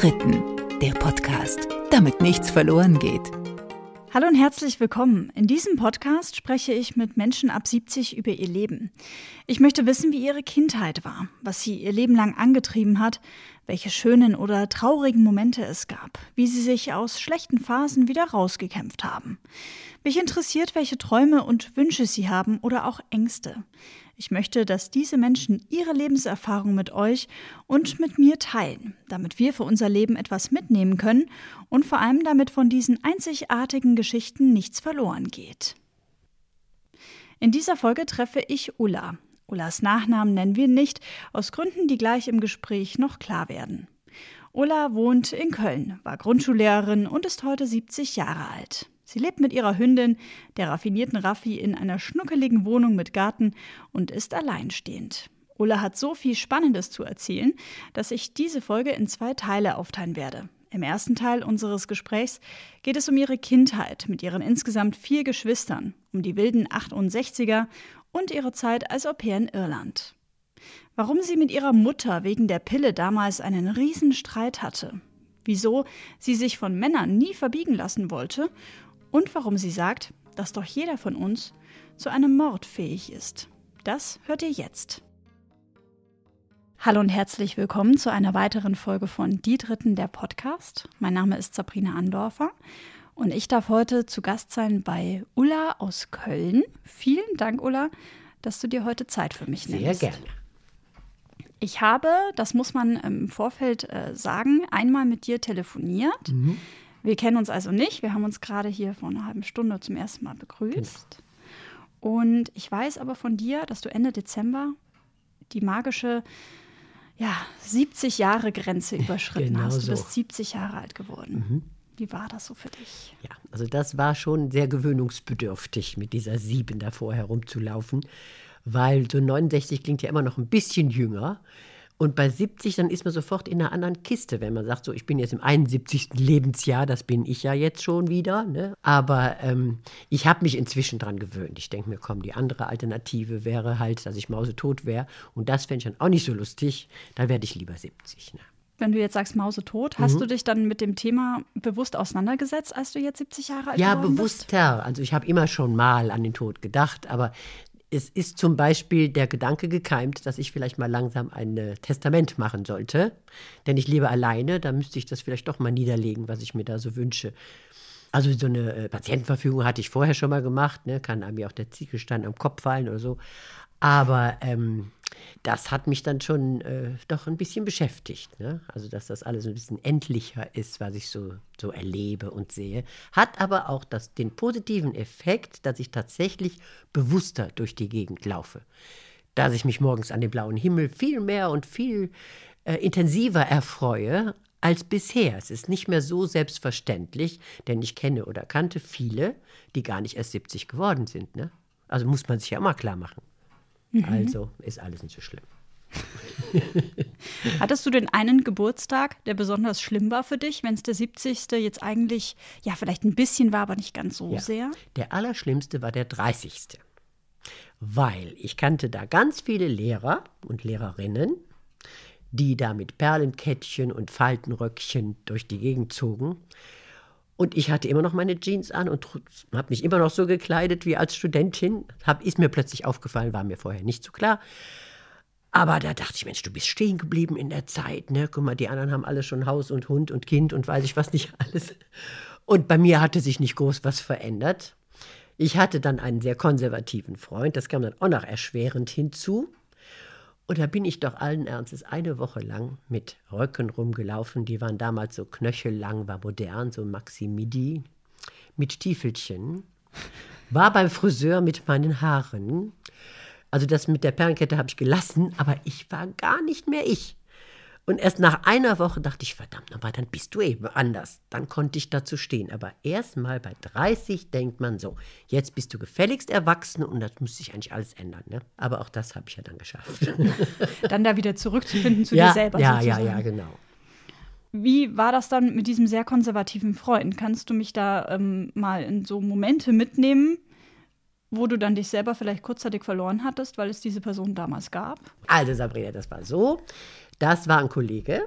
Dritten, der Podcast, damit nichts verloren geht. Hallo und herzlich willkommen. In diesem Podcast spreche ich mit Menschen ab 70 über ihr Leben. Ich möchte wissen, wie ihre Kindheit war, was sie ihr Leben lang angetrieben hat, welche schönen oder traurigen Momente es gab, wie sie sich aus schlechten Phasen wieder rausgekämpft haben. Mich interessiert, welche Träume und Wünsche sie haben oder auch Ängste. Ich möchte, dass diese Menschen ihre Lebenserfahrung mit euch und mit mir teilen, damit wir für unser Leben etwas mitnehmen können und vor allem damit von diesen einzigartigen Geschichten nichts verloren geht. In dieser Folge treffe ich Ulla. Ullas Nachnamen nennen wir nicht, aus Gründen, die gleich im Gespräch noch klar werden. Ulla wohnt in Köln, war Grundschullehrerin und ist heute 70 Jahre alt. Sie lebt mit ihrer Hündin, der raffinierten Raffi, in einer schnuckeligen Wohnung mit Garten und ist alleinstehend. Ulla hat so viel Spannendes zu erzählen, dass ich diese Folge in zwei Teile aufteilen werde. Im ersten Teil unseres Gesprächs geht es um ihre Kindheit mit ihren insgesamt vier Geschwistern, um die wilden 68er und ihre Zeit als Au pair in Irland. Warum sie mit ihrer Mutter wegen der Pille damals einen Riesenstreit hatte, wieso sie sich von Männern nie verbiegen lassen wollte und warum sie sagt, dass doch jeder von uns zu einem Mord fähig ist. Das hört ihr jetzt. Hallo und herzlich willkommen zu einer weiteren Folge von Die Dritten der Podcast. Mein Name ist Sabrina Andorfer und ich darf heute zu Gast sein bei Ulla aus Köln. Vielen Dank, Ulla, dass du dir heute Zeit für mich nimmst. Sehr gerne. Ich habe, das muss man im Vorfeld äh, sagen, einmal mit dir telefoniert. Mhm. Wir kennen uns also nicht. Wir haben uns gerade hier vor einer halben Stunde zum ersten Mal begrüßt. Genau. Und ich weiß aber von dir, dass du Ende Dezember die magische ja, 70 Jahre Grenze überschritten genau hast. Du so. bist 70 Jahre alt geworden. Mhm. Wie war das so für dich? Ja, also das war schon sehr gewöhnungsbedürftig, mit dieser Sieben davor herumzulaufen, weil so 69 klingt ja immer noch ein bisschen jünger. Und bei 70, dann ist man sofort in einer anderen Kiste, wenn man sagt, so, ich bin jetzt im 71. Lebensjahr, das bin ich ja jetzt schon wieder. Ne? Aber ähm, ich habe mich inzwischen dran gewöhnt. Ich denke mir, komm, die andere Alternative wäre halt, dass ich mausetot wäre. Und das fände ich dann auch nicht so lustig. Dann werde ich lieber 70. Ne? Wenn du jetzt sagst mausetot, hast mhm. du dich dann mit dem Thema bewusst auseinandergesetzt, als du jetzt 70 Jahre alt ja, geworden bist? Ja, bewusster. Also ich habe immer schon mal an den Tod gedacht, aber es ist zum Beispiel der Gedanke gekeimt, dass ich vielleicht mal langsam ein äh, Testament machen sollte. Denn ich lebe alleine, da müsste ich das vielleicht doch mal niederlegen, was ich mir da so wünsche. Also so eine äh, Patientenverfügung hatte ich vorher schon mal gemacht, ne? kann mir auch der Ziegelstein am Kopf fallen oder so. Aber ähm, das hat mich dann schon äh, doch ein bisschen beschäftigt. Ne? Also, dass das alles ein bisschen endlicher ist, was ich so, so erlebe und sehe. Hat aber auch das, den positiven Effekt, dass ich tatsächlich bewusster durch die Gegend laufe. Dass ich mich morgens an den blauen Himmel viel mehr und viel äh, intensiver erfreue als bisher. Es ist nicht mehr so selbstverständlich, denn ich kenne oder kannte viele, die gar nicht erst 70 geworden sind. Ne? Also muss man sich ja immer klar machen. Mhm. Also ist alles nicht so schlimm. Hattest du den einen Geburtstag, der besonders schlimm war für dich, wenn es der 70. jetzt eigentlich, ja, vielleicht ein bisschen war, aber nicht ganz so ja. sehr? Der allerschlimmste war der 30. Weil ich kannte da ganz viele Lehrer und Lehrerinnen, die da mit Perlenkettchen und Faltenröckchen durch die Gegend zogen. Und ich hatte immer noch meine Jeans an und habe mich immer noch so gekleidet wie als Studentin. Hab, ist mir plötzlich aufgefallen, war mir vorher nicht so klar. Aber da dachte ich, Mensch, du bist stehen geblieben in der Zeit. Ne? Guck mal, die anderen haben alle schon Haus und Hund und Kind und weiß ich was nicht alles. Und bei mir hatte sich nicht groß was verändert. Ich hatte dann einen sehr konservativen Freund, das kam dann auch noch erschwerend hinzu. Und da bin ich doch allen Ernstes eine Woche lang mit Röcken rumgelaufen. Die waren damals so knöchellang, war modern, so Maximidi, mit Stiefelchen. War beim Friseur mit meinen Haaren. Also das mit der Perlenkette habe ich gelassen, aber ich war gar nicht mehr ich. Und erst nach einer Woche dachte ich, verdammt aber dann bist du eben anders. Dann konnte ich dazu stehen. Aber erst mal bei 30 denkt man so, jetzt bist du gefälligst erwachsen und das muss sich eigentlich alles ändern. Ne? Aber auch das habe ich ja dann geschafft. dann da wieder zurückzufinden zu ja, dir selber. Ja, sozusagen. ja, ja, genau. Wie war das dann mit diesem sehr konservativen Freund? Kannst du mich da ähm, mal in so Momente mitnehmen, wo du dann dich selber vielleicht kurzzeitig verloren hattest, weil es diese Person damals gab? Also Sabrina, das war so. Das war ein Kollege,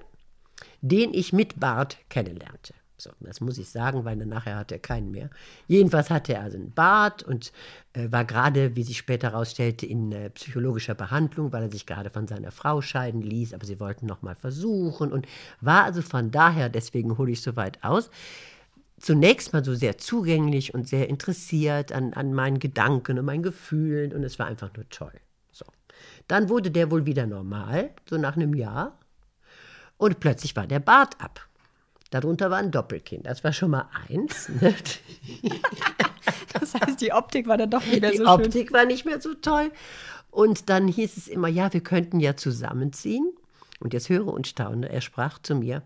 den ich mit Bart kennenlernte. So, das muss ich sagen, weil nachher hat er keinen mehr. Jedenfalls hatte er also einen Bart und äh, war gerade, wie sich später herausstellte, in äh, psychologischer Behandlung, weil er sich gerade von seiner Frau scheiden ließ, aber sie wollten noch mal versuchen und war also von daher, deswegen hole ich so weit aus, zunächst mal so sehr zugänglich und sehr interessiert an, an meinen Gedanken und meinen Gefühlen und es war einfach nur toll. Dann wurde der wohl wieder normal, so nach einem Jahr. Und plötzlich war der Bart ab. Darunter war ein Doppelkind. Das war schon mal eins. Ne? das heißt, die Optik war dann doch nicht mehr die so schön. Die Optik war nicht mehr so toll. Und dann hieß es immer, ja, wir könnten ja zusammenziehen. Und jetzt höre und staune, er sprach zu mir,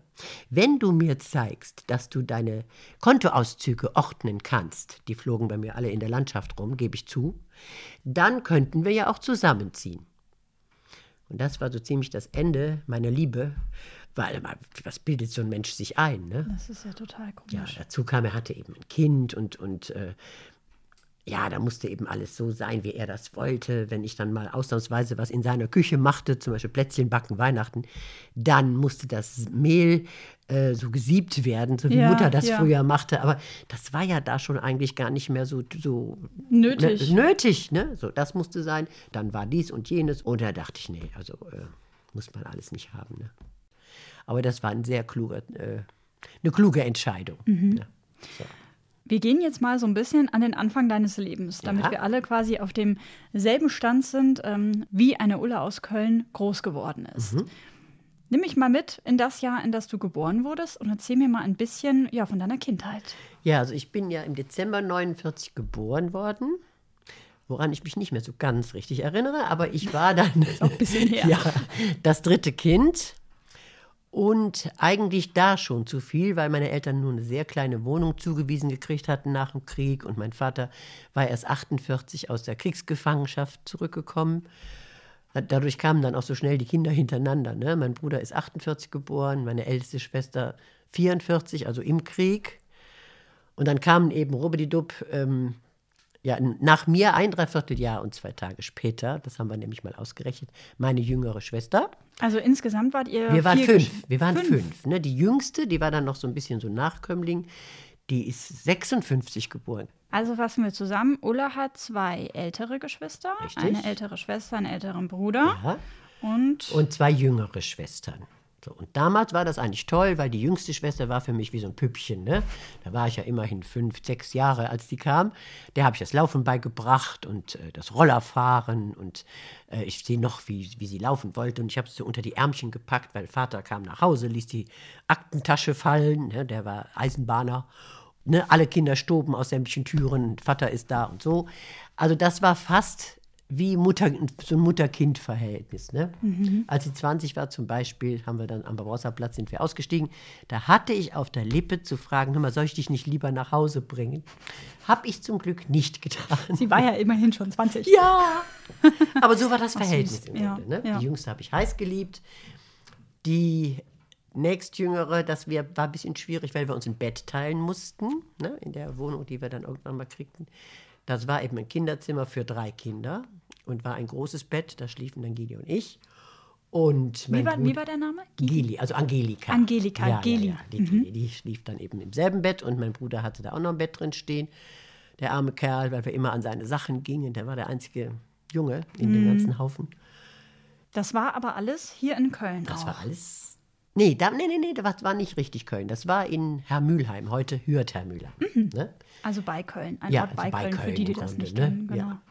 wenn du mir zeigst, dass du deine Kontoauszüge ordnen kannst, die flogen bei mir alle in der Landschaft rum, gebe ich zu, dann könnten wir ja auch zusammenziehen. Und das war so ziemlich das Ende meiner Liebe, weil was bildet so ein Mensch sich ein? Ne? Das ist ja total komisch. Ja, dazu kam, er hatte eben ein Kind und, und äh, ja, da musste eben alles so sein, wie er das wollte. Wenn ich dann mal ausnahmsweise was in seiner Küche machte, zum Beispiel Plätzchen backen, Weihnachten, dann musste das Mehl äh, so gesiebt werden, so wie Ja, Mutter das ja. früher machte. Aber das war ja da schon eigentlich gar nicht mehr so, so Nötig. Ne, nötig, ne? So, das musste sein. Dann war dies und jenes. Und da dachte ich, nee, also äh, muss man alles nicht haben. Ne? Aber das war ein sehr kluger, äh, eine kluge Entscheidung. Mhm. Ne? So. Wir gehen jetzt mal so ein bisschen an den Anfang deines Lebens, damit Ja. wir alle quasi auf demselben Stand sind, ähm, wie eine Ulla aus Köln groß geworden ist. Mhm. Nimm mich mal mit in das Jahr, in das du geboren wurdest und erzähl mir mal ein bisschen ja, von deiner Kindheit. Ja, also ich bin ja im Dezember 49 geboren worden, woran ich mich nicht mehr so ganz richtig erinnere, aber ich war dann ja, das dritte Kind und eigentlich da schon zu viel, weil meine Eltern nur eine sehr kleine Wohnung zugewiesen gekriegt hatten nach dem Krieg und mein Vater war erst 48 aus der Kriegsgefangenschaft zurückgekommen. Dadurch kamen dann auch so schnell die Kinder hintereinander. Ne? Mein Bruder ist 48 geboren, meine älteste Schwester 44, also im Krieg. Und dann kamen eben Rubbedidub, ähm, ja, nach mir ein Dreivierteljahr und zwei Tage später, das haben wir nämlich mal ausgerechnet, meine jüngere Schwester. Also insgesamt wart ihr. Wir waren fünf. Wir waren fünf. ne? Die jüngste, die war dann noch so ein bisschen so Nachkömmling, die ist 56 geboren. Also fassen wir zusammen. Ulla hat zwei ältere Geschwister, Richtig. eine ältere Schwester, einen älteren Bruder Ja. und Und zwei jüngere Schwestern. So, und damals war das eigentlich toll, weil die jüngste Schwester war für mich wie so ein Püppchen. Ne? Da war ich ja immerhin fünf, sechs Jahre, als die kam. Der habe ich das Laufen beigebracht und äh, das Rollerfahren. Und äh, ich sehe noch, wie, wie sie laufen wollte. Und ich habe sie unter die Ärmchen gepackt, weil Vater kam nach Hause, ließ die Aktentasche fallen. Ne? Der war Eisenbahner. Ne? Alle Kinder stoben aus sämtlichen Türen. Vater ist da und so. Also das war fast wie Mutter, so ein Mutter-Kind-Verhältnis. Ne? Als sie 20 war zum Beispiel, haben wir dann am Barbarossa-Platz, sind wir ausgestiegen. Da hatte ich auf der Lippe zu fragen, hör mal, soll ich dich nicht lieber nach Hause bringen? Habe ich zum Glück nicht getan. sie war ja immerhin schon 20. Ja, aber so war das Verhältnis im Ja, Grunde. Ne? ja. Die Jüngste habe ich heiß geliebt. Die nächstjüngere, das wär, war ein bisschen schwierig, weil wir uns ein Bett teilen mussten, ne? in der Wohnung, die wir dann irgendwann mal kriegten. Das war eben ein Kinderzimmer für drei Kinder und war ein großes Bett, da schliefen dann Gili und ich. Und Wie war, wie war der Name? Gili, also Angelika. Angelika, ja, Geli. Ja, ja, die, Geli, die schlief dann eben im selben Bett und mein Bruder hatte da auch noch ein Bett drin stehen. Der arme Kerl, weil wir immer an seine Sachen gingen. Der war der einzige Junge in Mhm. dem ganzen Haufen. Das war aber alles hier in Köln. Das auch. war alles. Nee, da, nee, nee, nee, das war nicht richtig Köln. Das war in Hermülheim, heute Hürth Hermühlheim. Ne? Also bei Köln. Ein Ja, Ort bei, also bei Köln, für Köln die, die im das Grunde, nicht ne? kennen. Genau. Ja.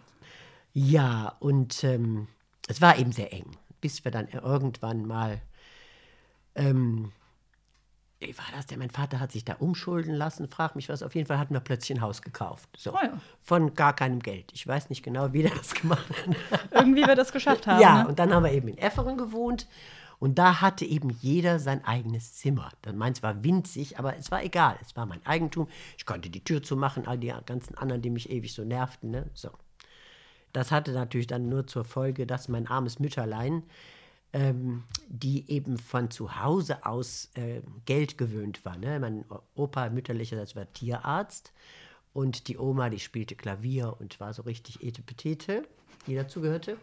Ja, und ähm, es war eben sehr eng, bis wir dann irgendwann mal, ähm, wie war das denn? Mein Vater hat sich da umschulden lassen, frag mich was. Auf jeden Fall hatten wir plötzlich ein Haus gekauft. So. Oh ja. Von gar keinem Geld. Ich weiß nicht genau, wie der das gemacht hat. Irgendwie wir das geschafft haben. Ja, ne? und dann haben wir eben in Efferen gewohnt. Und da hatte eben jeder sein eigenes Zimmer. Meins war winzig, aber es war egal. Es war mein Eigentum. Ich konnte die Tür zumachen, all die ganzen anderen, die mich ewig so nervten. Ne? So. Das hatte natürlich dann nur zur Folge, dass mein armes Mütterlein, ähm, die eben von zu Hause aus äh, Geld gewöhnt war. Ne? Mein Opa mütterlicherseits war Tierarzt und die Oma, die spielte Klavier und war so richtig etepetete, die dazugehörte.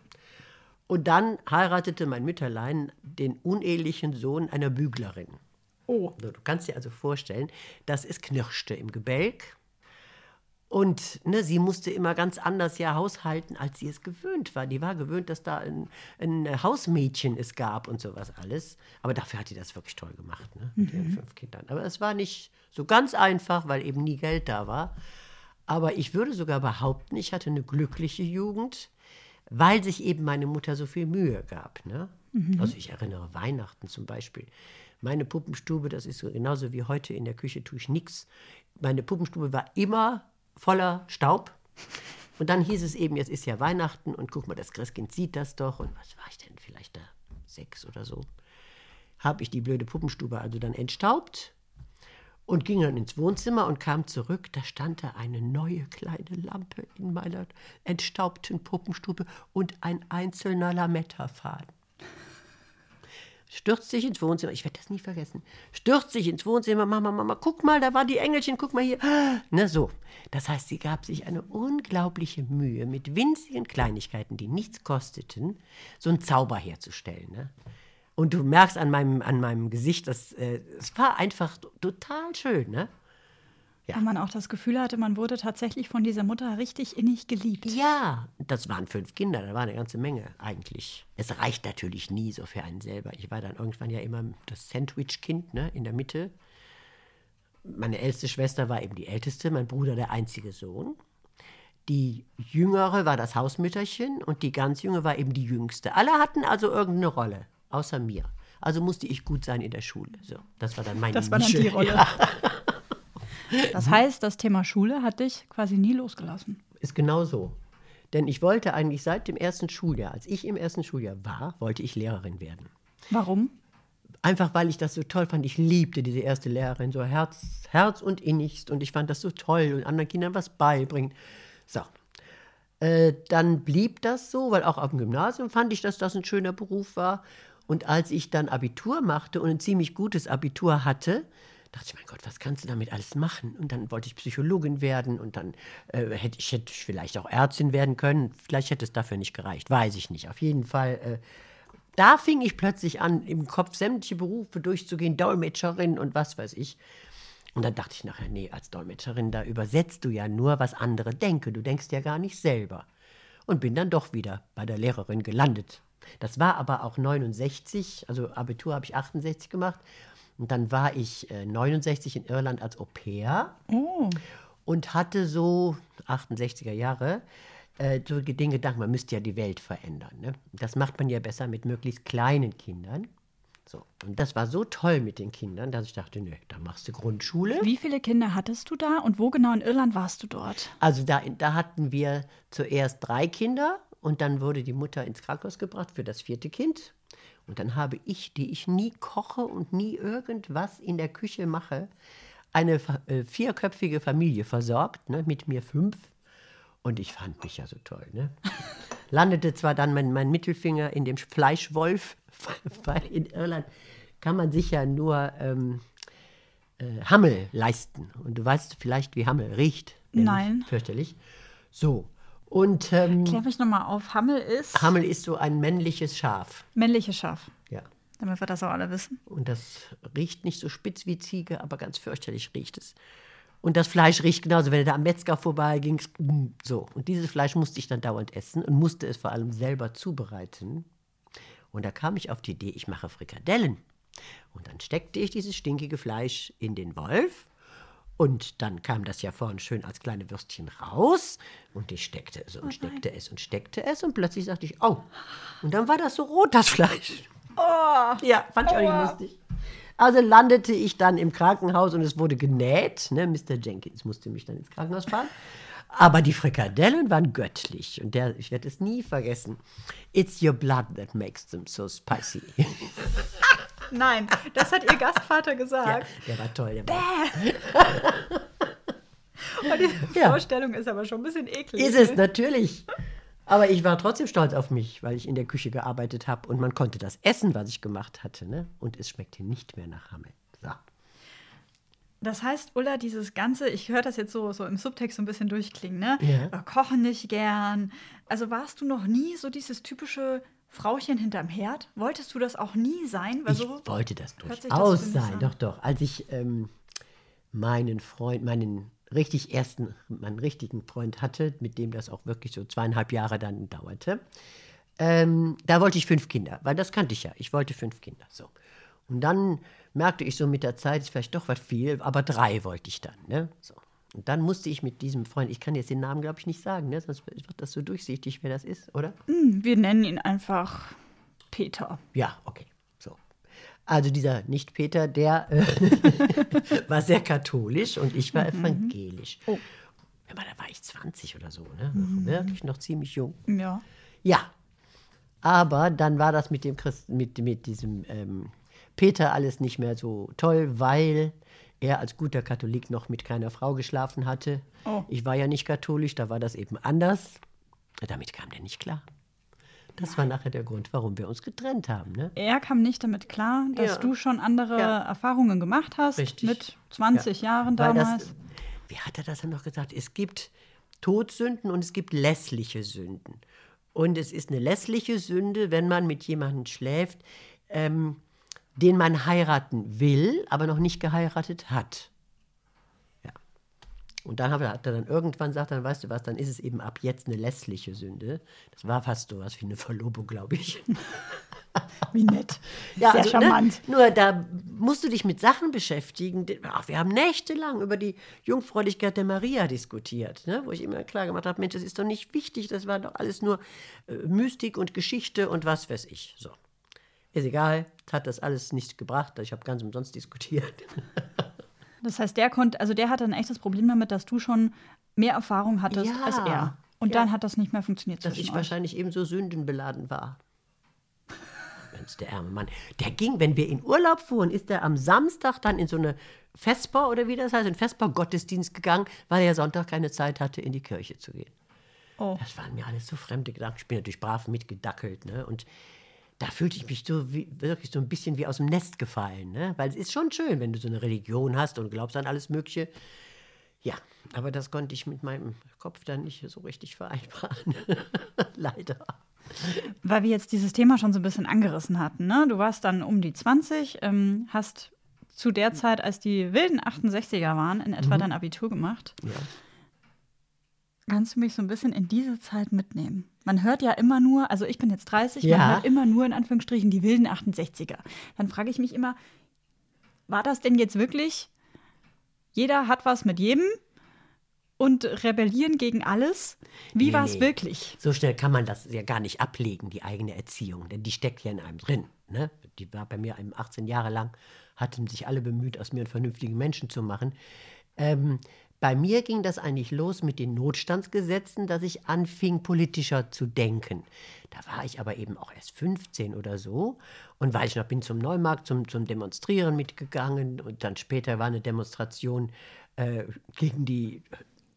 Und dann heiratete mein Mütterlein den unehelichen Sohn einer Büglerin. Oh. So, du kannst dir also vorstellen, dass es knirschte im Gebälk. Und ne, sie musste immer ganz anders ja haushalten, als sie es gewöhnt war. Die war gewöhnt, dass da ein, ein Hausmädchen es gab und sowas alles. Aber dafür hat die das wirklich toll gemacht, ne? mit ihren fünf Kindern. Aber es war nicht so ganz einfach, weil eben nie Geld da war. Aber ich würde sogar behaupten, ich hatte eine glückliche Jugend, weil sich eben meine Mutter so viel Mühe gab. Ne? Also ich erinnere Weihnachten zum Beispiel. Meine Puppenstube, das ist so genauso wie heute in der Küche, tue ich nichts. Meine Puppenstube war immer voller Staub. Und dann hieß es eben, jetzt ist ja Weihnachten und guck mal, das Christkind sieht das doch. Und was war ich denn, vielleicht da sechs oder so? Habe ich die blöde Puppenstube also dann entstaubt und ging dann ins Wohnzimmer und kam zurück. Da stand da eine neue kleine Lampe in meiner entstaubten Puppenstube und ein einzelner Lametta-Faden. Stürzt sich ins Wohnzimmer, ich werde das nie vergessen. Stürzt sich ins Wohnzimmer, Mama, Mama, guck mal, da waren die Engelchen, guck mal hier. Na so. Das heißt, sie gab sich eine unglaubliche Mühe, mit winzigen Kleinigkeiten, die nichts kosteten, so einen Zauber herzustellen. Ne? Und du merkst an meinem, an meinem Gesicht, dass äh, es war einfach total schön, ne? Ja. Weil man auch das Gefühl hatte, man wurde tatsächlich von dieser Mutter richtig innig geliebt. Ja, das waren fünf Kinder, da war eine ganze Menge eigentlich. Es reicht natürlich nie so für einen selber. Ich war dann irgendwann ja immer das Sandwich-Kind ne, in der Mitte. Meine älteste Schwester war eben die älteste, mein Bruder der einzige Sohn. Die jüngere war das Hausmütterchen und die ganz junge war eben die jüngste. Alle hatten also irgendeine Rolle, außer mir. Also musste ich gut sein in der Schule. So, das war dann meine Das war dann Nische. die Rolle. Ja. Das heißt, das Thema Schule hat dich quasi nie losgelassen. Ist genau so. Denn ich wollte eigentlich seit dem ersten Schuljahr, als ich im ersten Schuljahr war, wollte ich Lehrerin werden. Warum? Einfach weil ich das so toll fand. Ich liebte diese erste Lehrerin, so Herz, Herz und innigst. Und ich fand das so toll und anderen Kindern was beibringen. So. Äh, dann blieb das so, weil auch auf dem Gymnasium fand ich, dass das ein schöner Beruf war. Und als ich dann Abitur machte und ein ziemlich gutes Abitur hatte, dachte ich, mein Gott, was kannst du damit alles machen? Und dann wollte ich Psychologin werden und dann äh, hätte ich hätte ich vielleicht auch Ärztin werden können. Vielleicht hätte es dafür nicht gereicht, weiß ich nicht. Auf jeden Fall, äh, da fing ich plötzlich an, im Kopf sämtliche Berufe durchzugehen, Dolmetscherin und was weiß ich. Und dann dachte ich nachher, nee, als Dolmetscherin, da übersetzt du ja nur, was andere denken. Du denkst ja gar nicht selber. Und bin dann doch wieder bei der Lehrerin gelandet. Das war aber auch 69, also Abitur habe ich 68 gemacht. Und dann war ich äh, 69 in Irland als Au pair Oh. und hatte so 68er Jahre äh, so den Gedanken, man müsste ja die Welt verändern. Ne? Das macht man ja besser mit möglichst kleinen Kindern. So. Und das war so toll mit den Kindern, dass ich dachte, nee, da machst du Grundschule. Wie viele Kinder hattest du da und wo genau in Irland warst du dort? Also da, da hatten wir zuerst drei Kinder und dann wurde die Mutter ins Krankenhaus gebracht für das vierte Kind. Und dann habe ich, die ich nie koche und nie irgendwas in der Küche mache, eine äh, vierköpfige Familie versorgt, ne, mit mir fünf. Und ich fand mich ja so toll. Ne? Landete zwar dann mein, mein Mittelfinger in dem Fleischwolf, weil in Irland kann man sich ja nur ähm, äh, Hammel leisten. Und du weißt vielleicht, wie Hammel riecht. Nein. Fürchterlich. So. Und ähm, Klär mich nochmal auf. Hammel ist Hammel ist so ein männliches Schaf. männliches Schaf. Ja. Damit wir das auch alle wissen. Und das riecht nicht so spitz wie Ziege, aber ganz fürchterlich riecht es. Und das Fleisch riecht genauso, wenn du da am Metzger vorbeiging. So. Und dieses Fleisch musste ich dann dauernd essen und musste es vor allem selber zubereiten. Und da kam ich auf die Idee, ich mache Frikadellen. Und dann steckte ich dieses stinkige Fleisch in den Wolf. Und dann kam das ja vorne schön als kleine Würstchen raus. Und ich steckte es und steckte es und steckte es. Und plötzlich sagte ich, oh. Und dann war das so rot, das Fleisch. Ja, fand ich auch nicht lustig. Also landete ich dann im Krankenhaus und es wurde genäht. Ne? Mr. Jenkins musste mich dann ins Krankenhaus fahren. Aber die Frikadellen waren göttlich. Und der, ich werde es nie vergessen. It's your blood that makes them so spicy. Nein, das hat ihr Gastvater ja, gesagt. der war toll. Der war, Und diese Ja. Vorstellung ist aber schon ein bisschen eklig. ist es natürlich. Aber ich war trotzdem stolz auf mich, weil ich in der Küche gearbeitet habe und man konnte das essen, was ich gemacht hatte. Ne? Und es schmeckte nicht mehr nach Hammel. So. Das heißt, Ulla, dieses Ganze, ich höre das jetzt so, so im Subtext so ein bisschen durchklingen, ne? Ja. Kochen nicht gern. Also warst du noch nie so dieses typische Frauchen hinterm Herd? Wolltest du das auch nie sein? Weil ich so wollte das durchaus das sein. Doch, doch. Als ich ähm, meinen Freund, meinen richtig ersten, meinen richtigen Freund hatte, mit dem das auch wirklich so zweieinhalb Jahre dann dauerte, ähm, da wollte ich fünf Kinder, weil das kannte ich ja. Ich wollte fünf Kinder. So. Und dann merkte ich so mit der Zeit, ist vielleicht doch was viel, aber drei wollte ich dann. Ne? So. Und dann musste ich mit diesem Freund, ich kann jetzt den Namen, glaube ich, nicht sagen, ne? sonst wird das so durchsichtig, wer das ist, oder? Hm, Wir nennen ihn einfach Peter. Ja, okay. So. Also dieser Nicht-Peter, der äh, war sehr katholisch und ich war evangelisch. Oh. Aber da war ich 20 oder so, ne? Wirklich noch ziemlich jung. Ja. Ja. Aber dann war das mit dem Christ mit, mit diesem ähm, Peter alles nicht mehr so toll, weil er als guter Katholik noch mit keiner Frau geschlafen hatte. Oh. Ich war ja nicht katholisch, da war das eben anders. Damit kam der nicht klar. Das war nachher der Grund, warum wir uns getrennt haben. Ne? Er kam nicht damit klar, dass Ja. du schon andere Ja. Erfahrungen gemacht hast. Richtig. Mit 20 Jahren Weil damals. Das, wie hat er das denn noch gesagt? Es gibt Todsünden und es gibt lässliche Sünden. Und es ist eine lässliche Sünde, wenn man mit jemandem schläft, ähm, den man heiraten will, aber noch nicht geheiratet hat. Ja. Und dann hat er, dann irgendwann gesagt, dann weißt du was, dann ist es eben ab jetzt eine lässliche Sünde. Das war fast so was wie eine Verlobung, glaube ich. Wie nett. Ja, Sehr also, charmant. Ne, nur da musst du dich mit Sachen beschäftigen. Ach, wir haben nächtelang über die Jungfräulichkeit der Maria diskutiert, ne? wo ich immer klar gemacht habe, Mensch, das ist doch nicht wichtig, das war doch alles nur äh, Mystik und Geschichte und was weiß ich. So. Ist egal, hat das alles nichts gebracht, ich habe ganz umsonst diskutiert. Das heißt, der konnte, also der hatte ein echtes Problem damit, dass du schon mehr Erfahrung hattest Ja. als er. Und Ja. dann hat das nicht mehr funktioniert dass ich euch. wahrscheinlich ebenso sündenbeladen war. Mensch, der arme Mann. Der ging, wenn wir in Urlaub fuhren, ist er am Samstag dann in so eine Vesper oder wie das heißt, in Vesper-Gottesdienst gegangen, weil er Sonntag keine Zeit hatte, in die Kirche zu gehen. Oh. Das waren mir alles so fremde Gedanken. Ich bin natürlich brav mitgedackelt. Ne? Und da fühlte ich mich so wie, wirklich so ein bisschen wie aus dem Nest gefallen. Ne? Weil es ist schon schön, wenn du so eine Religion hast und glaubst an alles Mögliche. Ja, aber das konnte ich mit meinem Kopf dann nicht so richtig vereinbaren. Leider. Weil wir jetzt dieses Thema schon so ein bisschen angerissen hatten. Ne? Du warst dann um die 20, ähm, hast zu der Zeit, als die wilden 68er waren, in Mhm. etwa dein Abitur gemacht. Ja. Kannst du mich so ein bisschen in diese Zeit mitnehmen? Man hört ja immer nur, also ich bin jetzt 30, Ja. man hört immer nur in Anführungsstrichen die wilden 68er. Dann frage ich mich immer, war das denn jetzt wirklich, jeder hat was mit jedem und rebellieren gegen alles? Wie Nee, war es nee. wirklich? So schnell kann man das ja gar nicht ablegen, die eigene Erziehung, denn die steckt ja in einem drin. Ne? Die war bei mir einem 18 Jahre lang, hatten sich alle bemüht, aus mir einen vernünftigen Menschen zu machen. Ähm, bei mir ging das eigentlich los mit den Notstandsgesetzen, dass ich anfing, politischer zu denken. Da war ich aber eben auch erst 15 oder so und weiß ich noch, bin zum Neumarkt zum, zum Demonstrieren mitgegangen und dann später war eine Demonstration äh, gegen die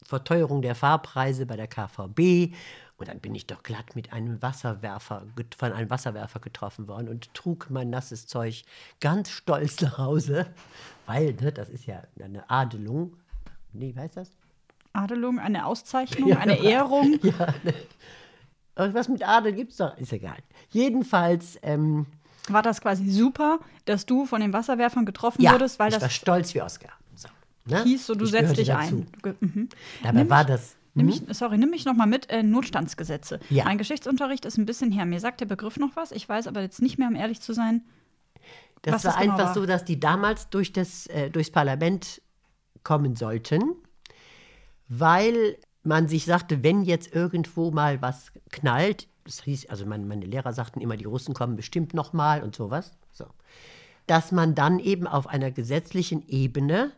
Verteuerung der Fahrpreise bei der KVB. Und dann bin ich doch glatt mit einem Wasserwerfer, von einem Wasserwerfer getroffen worden und trug mein nasses Zeug ganz stolz nach Hause, weil, ne, das ist ja eine Adelung. Nee, wie heißt das? Adelung, eine Auszeichnung, Ja, eine Ehrung. Ja, ne. Irgendwas mit Adel gibt es doch, ist egal. Jedenfalls, ähm, War das quasi super, dass du von den Wasserwerfern getroffen ja, wurdest, weil ich war das stolz wie Oscar. So, ne? hieß, so du Ich setzt dich dazu. ein. Mhm. Dabei Nimm war das. Nimm hm? mich, sorry, nimm mich noch mal mit. Äh, Notstandsgesetze. Ja. Mein Geschichtsunterricht ist ein bisschen her. Mir sagt der Begriff noch was. Ich weiß aber jetzt nicht mehr, um ehrlich zu sein. Das war das genau einfach war. so, dass die damals durch das, äh, durchs Parlament kommen sollten, weil man sich sagte, wenn jetzt irgendwo mal was knallt, das hieß, also meine, meine Lehrer sagten immer, die Russen kommen bestimmt noch mal und sowas, so, dass man dann eben auf einer gesetzlichen Ebene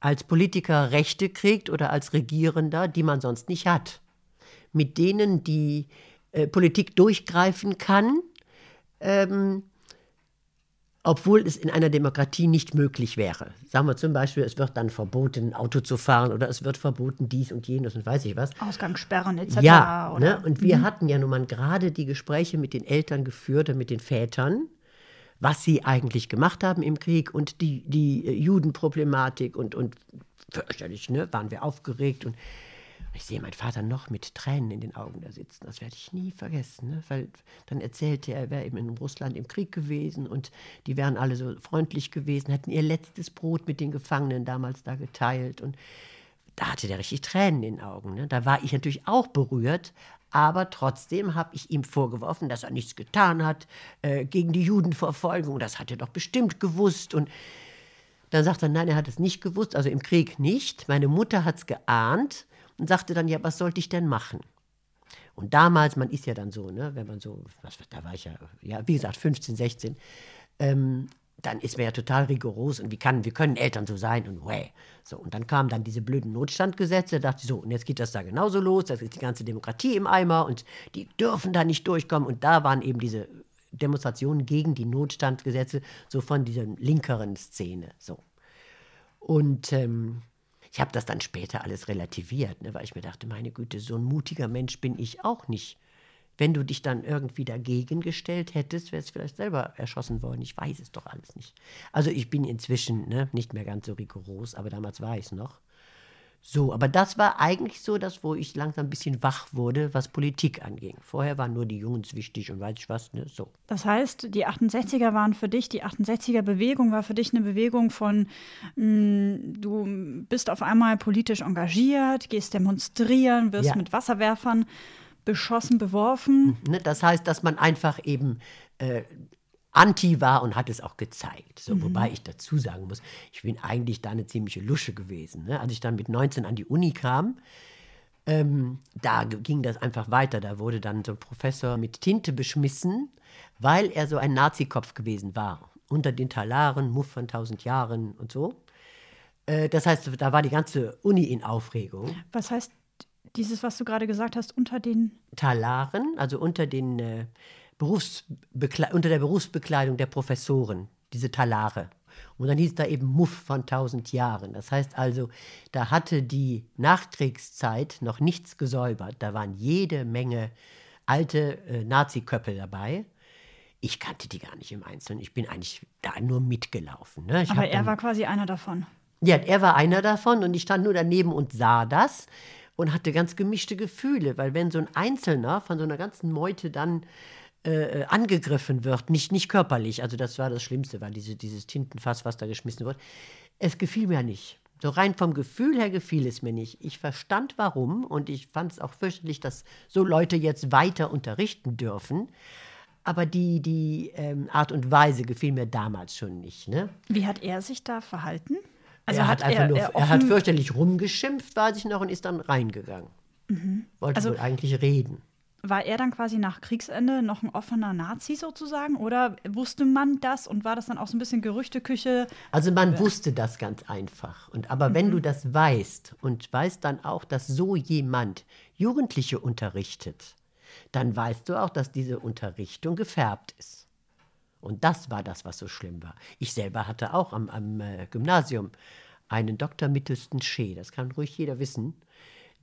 als Politiker Rechte kriegt oder als Regierender, die man sonst nicht hat, mit denen die äh, Politik durchgreifen kann, ähm, obwohl es in einer Demokratie nicht möglich wäre. Sagen wir zum Beispiel, es wird dann verboten, Auto zu fahren oder es wird verboten, dies und jenes und weiß ich was. Ausgangssperren etc. Ja, ne? und wir hatten ja nun mal gerade die Gespräche mit den Eltern geführt und mit den Vätern, was sie eigentlich gemacht haben im Krieg und die, die Judenproblematik und, und fürchterlich, ne? waren wir aufgeregt. Und, Ich sehe meinen Vater noch mit Tränen in den Augen da sitzen. Das werde ich nie vergessen. Ne? Weil dann erzählte er, er wäre eben in Russland im Krieg gewesen und die wären alle so freundlich gewesen, hätten ihr letztes Brot mit den Gefangenen damals da geteilt. Und da hatte der richtig Tränen in den Augen. Ne? Da war ich natürlich auch berührt, aber trotzdem habe ich ihm vorgeworfen, dass er nichts getan hat äh, gegen die Judenverfolgung. Das hat er doch bestimmt gewusst. Und dann sagt er, nein, er hat es nicht gewusst, also im Krieg nicht. Meine Mutter hat es geahnt und sagte dann, ja, was sollte ich denn machen? Und damals, man ist ja dann so, ne, wenn man so, was, da war ich ja, ja, wie gesagt, 15, 16, ähm, dann ist man ja total rigoros und wie, kann, wie können Eltern so sein und way. So, und dann kamen dann diese blöden Notstandgesetze, da dachte ich so, und jetzt geht das da genauso los, da ist die ganze Demokratie im Eimer und die dürfen da nicht durchkommen. Und da waren eben diese Demonstrationen gegen die Notstandgesetze, so von dieser linkeren Szene. So. Und ähm, ich habe das dann später alles relativiert, ne, weil ich mir dachte, meine Güte, so ein mutiger Mensch bin ich auch nicht. Wenn du dich dann irgendwie dagegen gestellt hättest, wärst du vielleicht selber erschossen worden. Ich weiß es doch alles nicht. Also ich bin inzwischen ne, nicht mehr ganz so rigoros, aber damals war ich es noch. So, aber das war eigentlich so das, wo ich langsam ein bisschen wach wurde, was Politik anging. Vorher waren nur die Jungs wichtig und weiß ich was, ne, so. Das heißt, die 68er waren für dich, die 68er Bewegung war für dich eine Bewegung von, mh, mm, du bist auf einmal politisch engagiert, gehst demonstrieren, wirst ja. mit Wasserwerfern beschossen, beworfen. Ne, das heißt, dass man einfach eben äh, anti war und hat es auch gezeigt. So, mhm. Wobei ich dazu sagen muss, ich bin eigentlich da eine ziemliche Lusche gewesen. Ne? Als ich dann mit 19 an die Uni kam, ähm, da ging das einfach weiter. Da wurde dann so ein Professor mit Tinte beschmissen, weil er so ein Nazikopf gewesen war. Unter den Talaren, Muff von tausend Jahren und so. Äh, das heißt, da war die ganze Uni in Aufregung. Was heißt dieses, was du gerade gesagt hast, unter den Talaren, also unter den äh, unter der Berufsbekleidung der Professoren, diese Talare. Und dann hieß da eben Muff von tausend Jahren. Das heißt also, da hatte die Nachkriegszeit noch nichts gesäubert. Da waren jede Menge alte äh, Nazi-Köppel dabei. Ich kannte die gar nicht im Einzelnen. Ich bin eigentlich da nur mitgelaufen. Ne? Aber er dann, war quasi einer davon. Ja, er war einer davon und ich stand nur daneben und sah das und hatte ganz gemischte Gefühle, weil wenn so ein Einzelner von so einer ganzen Meute dann äh, äh, angegriffen wird, nicht, nicht körperlich, also das war das Schlimmste, war diese, dieses Tintenfass, was da geschmissen wird, es gefiel mir nicht. So rein vom Gefühl her gefiel es mir nicht. Ich verstand warum und ich fand es auch fürchterlich, dass so Leute jetzt weiter unterrichten dürfen. Aber die, die ähm, Art und Weise gefiel mir damals schon nicht. Ne? Wie hat er sich da verhalten? Also er hat, hat einfach er, nur, er, er, hat fürchterlich rumgeschimpft, weiß ich noch, und ist dann reingegangen. Mhm. Wollte also, wohl eigentlich reden. War er dann quasi nach Kriegsende noch ein offener Nazi sozusagen? Oder wusste man das und war das dann auch so ein bisschen Gerüchteküche? Also man wusste das ganz einfach. Und aber mhm. wenn du das weißt und weißt dann auch, dass so jemand Jugendliche unterrichtet, dann weißt du auch, dass diese Unterrichtung gefärbt ist. Und das war das, was so schlimm war. Ich selber hatte auch am, am äh, Gymnasium einen Dr. Mittelsten Schee, das kann ruhig jeder wissen,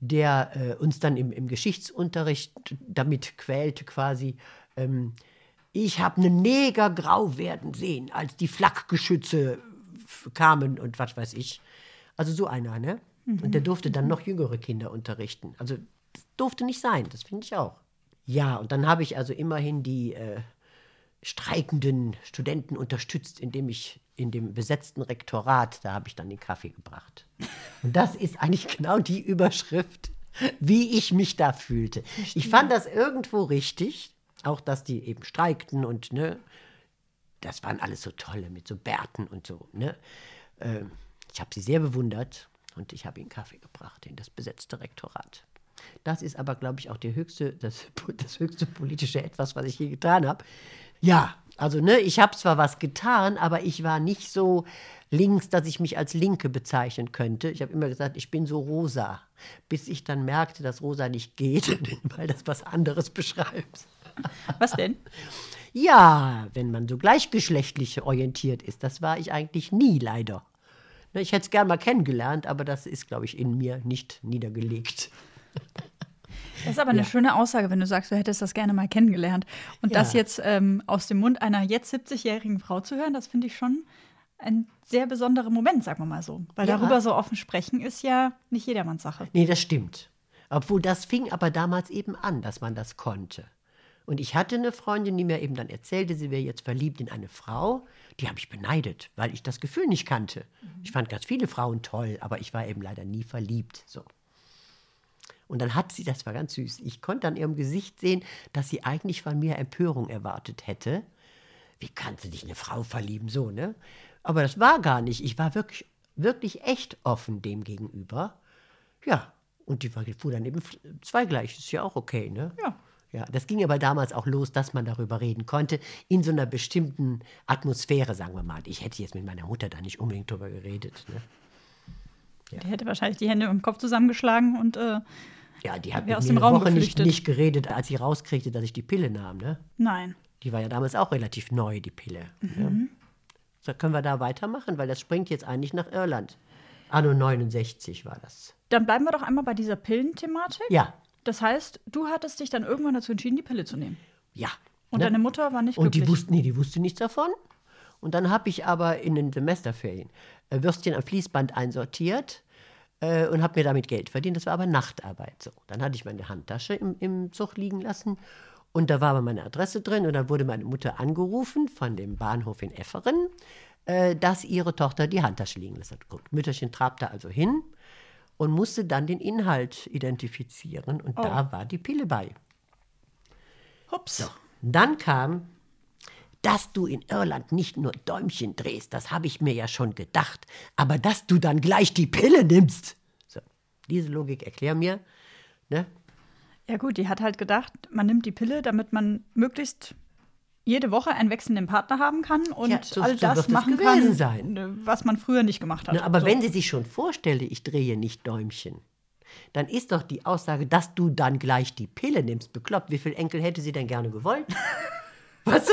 der äh, uns dann im, im, Geschichtsunterricht damit quälte quasi, ähm, ich habe einen Neger grau werden sehen, als die Flakgeschütze kamen und was weiß ich. Also so einer, ne? Mhm. Und der durfte dann noch jüngere Kinder unterrichten. Also das durfte nicht sein, das finde ich auch. Ja, und dann habe ich also immerhin die äh, streikenden Studenten unterstützt, indem ich in dem besetzten Rektorat, da habe ich dann den Kaffee gebracht. Und das ist eigentlich genau die Überschrift, wie ich mich da fühlte. Ich fand das irgendwo richtig, auch dass die eben streikten und ne, das waren alles so tolle mit so Bärten und so. Ne. Äh, ich habe sie sehr bewundert und ich habe ihnen Kaffee gebracht in das besetzte Rektorat. Das ist aber, glaube ich, auch höchste, das, das höchste politische Etwas, was ich je getan habe. Ja, also ne, ich habe zwar was getan, aber ich war nicht so links, dass ich mich als Linke bezeichnen könnte. Ich habe immer gesagt, ich bin so rosa, bis ich dann merkte, dass rosa nicht geht, weil das was anderes beschreibt. Was denn? Ja, wenn man so gleichgeschlechtlich orientiert ist, das war ich eigentlich nie leider. Ne, ich hätte es gern mal kennengelernt, aber das ist, glaube ich, in mir nicht niedergelegt. Das ist aber eine ja. schöne Aussage, wenn du sagst, du hättest das gerne mal kennengelernt. Und ja. das jetzt ähm, aus dem Mund einer jetzt 70-jährigen Frau zu hören, das finde ich schon ein sehr besonderer Moment, sagen wir mal so. Weil ja. darüber so offen sprechen ist ja nicht jedermanns Sache. Nee, das stimmt. Obwohl das fing aber damals eben an, dass man das konnte. Und ich hatte eine Freundin, die mir eben dann erzählte, sie wäre jetzt verliebt in eine Frau. Die habe ich beneidet, weil ich das Gefühl nicht kannte. Ich fand ganz viele Frauen toll, aber ich war eben leider nie verliebt. So. Und dann hat sie, das war ganz süß, ich konnte an ihrem Gesicht sehen, dass sie eigentlich von mir Empörung erwartet hätte. Wie kannst du dich in eine Frau verlieben, so, ne? Aber das war gar nicht. Ich war wirklich, wirklich echt offen dem gegenüber. Ja, und die fuhr dann eben zweigleich, ist ja auch okay, ne? Ja. Ja, das ging aber damals auch los, dass man darüber reden konnte, in so einer bestimmten Atmosphäre, sagen wir mal. Ich hätte jetzt mit meiner Mutter da nicht unbedingt drüber geredet. Ne? Die hätte wahrscheinlich die Hände im Kopf zusammengeschlagen und äh, Ja, die hat mit aus mir dem Raum Woche nicht, nicht geredet, als sie rauskriegte, dass ich die Pille nahm. Ne? nein. Die war ja damals auch relativ neu, die Pille. Ja. So, können wir da weitermachen? Weil das springt jetzt eigentlich nach Irland. Anno 69 war das. Dann bleiben wir doch einmal bei dieser Pillenthematik. Ja, Das heißt, du hattest dich dann irgendwann dazu entschieden, die Pille zu nehmen. ja. Und ne? deine Mutter war nicht Und die wusste, nee, die wusste nichts davon. Und dann habe ich aber in den Semesterferien äh, Würstchen am Fließband einsortiert äh, und habe mir damit Geld verdient. Das war aber Nachtarbeit. So. Dann hatte ich meine Handtasche im, im Zug liegen lassen und da war aber meine Adresse drin und dann wurde meine Mutter angerufen von dem Bahnhof in Efferen, äh, dass ihre Tochter die Handtasche liegen lassen hat. Gut, Mütterchen trabte also hin und musste dann den Inhalt identifizieren und da war die Pille bei. Hups. Dann kam, dass du in Irland nicht nur Däumchen drehst, das habe ich mir ja schon gedacht, aber dass du dann gleich die Pille nimmst. So, diese Logik erklär mir. Ne? Ja gut, die hat halt gedacht, man nimmt die Pille, damit man möglichst jede Woche einen wechselnden Partner haben kann und Ja, so- all so das machen gewesen kann, sein. ne, was man früher nicht gemacht hat. Ne, aber So. wenn sie sich schon vorstelle, ich drehe nicht Däumchen, dann ist doch die Aussage, dass du dann gleich die Pille nimmst, bekloppt. Wie viel Enkel hätte sie denn gerne gewollt? Was?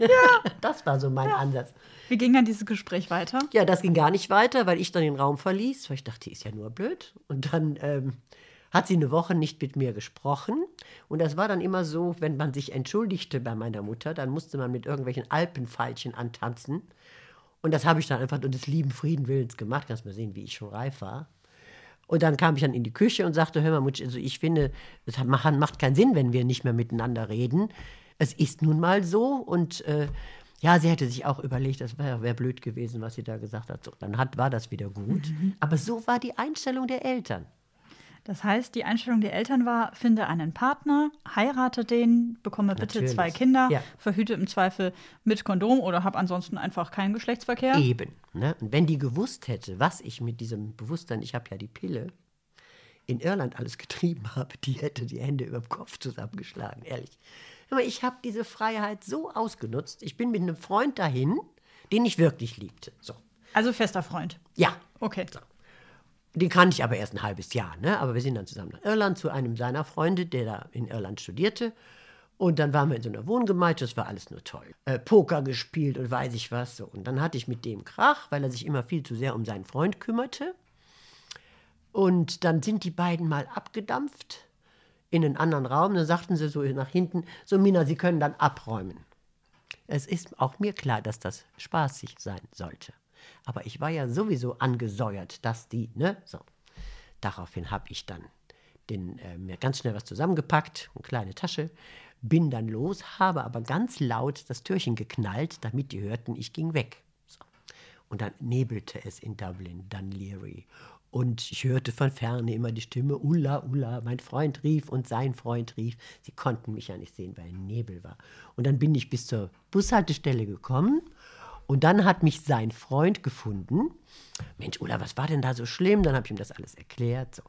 Ja. Das war so mein Ansatz. Wie ging dann dieses Gespräch weiter? Ja, das ging gar nicht weiter, weil ich dann den Raum verließ, weil ich dachte, die ist ja nur blöd. Und dann ähm, hat sie eine Woche nicht mit mir gesprochen. Und das war dann immer so, wenn man sich entschuldigte bei meiner Mutter, dann musste man mit irgendwelchen Alpenfeilchen antanzen. Und das habe ich dann einfach nur des lieben Frieden Willens gemacht. Kannst mal sehen, wie ich schon reif war. Und dann kam ich dann in die Küche und sagte, hör mal, Mutsch, also ich finde, es macht keinen Sinn, wenn wir nicht mehr miteinander reden. Es ist nun mal so und äh, ja, sie hätte sich auch überlegt, das wäre wär blöd gewesen, was sie da gesagt hat. So, dann hat, war das wieder gut. Aber so war die Einstellung der Eltern. Das heißt, die Einstellung der Eltern war, finde einen Partner, heirate den, bekomme bitte Natürlich. zwei Kinder, Ja. verhüte im Zweifel mit Kondom oder hab ansonsten einfach keinen Geschlechtsverkehr. Eben. Ne? Und wenn die gewusst hätte, was ich mit diesem Bewusstsein, ich habe ja die Pille, in Irland alles getrieben habe, die hätte die Hände über dem Kopf zusammengeschlagen, ehrlich. Aber ich habe diese Freiheit so ausgenutzt. Ich bin mit einem Freund dahin, den ich wirklich liebte. So. Also fester Freund. Ja, Okay. den kannte ich aber erst ein halbes Jahr, ne? Aber wir sind dann zusammen nach Irland zu einem seiner Freunde, der da in Irland studierte. Und dann waren wir in so einer Wohngemeinschaft, das war alles nur toll. Äh, Poker gespielt und weiß ich was. So. Und dann hatte ich mit dem Krach, weil er sich immer viel zu sehr um seinen Freund kümmerte. Und dann sind die beiden mal abgedampft in einen anderen Raum. Dann sagten sie so nach hinten, so Mina, Sie können dann abräumen. Es ist auch mir klar, dass das spaßig sein sollte. Aber ich war ja sowieso angesäuert, dass die, ne, so. Daraufhin habe ich dann den, äh, mir ganz schnell was zusammengepackt, eine kleine Tasche, bin dann los, habe aber ganz laut das Türchen geknallt, damit die hörten, ich ging weg. So. Und dann nebelte es in Dublin, Dunleary. Und ich hörte von ferne immer die Stimme, Ulla, Ulla, mein Freund rief und sein Freund rief. Sie konnten mich ja nicht sehen, weil Nebel war. Und dann bin ich bis zur Bushaltestelle gekommen und dann hat mich sein Freund gefunden. Mensch, Ulla, was war denn da so schlimm? Dann habe ich ihm das alles erklärt. So.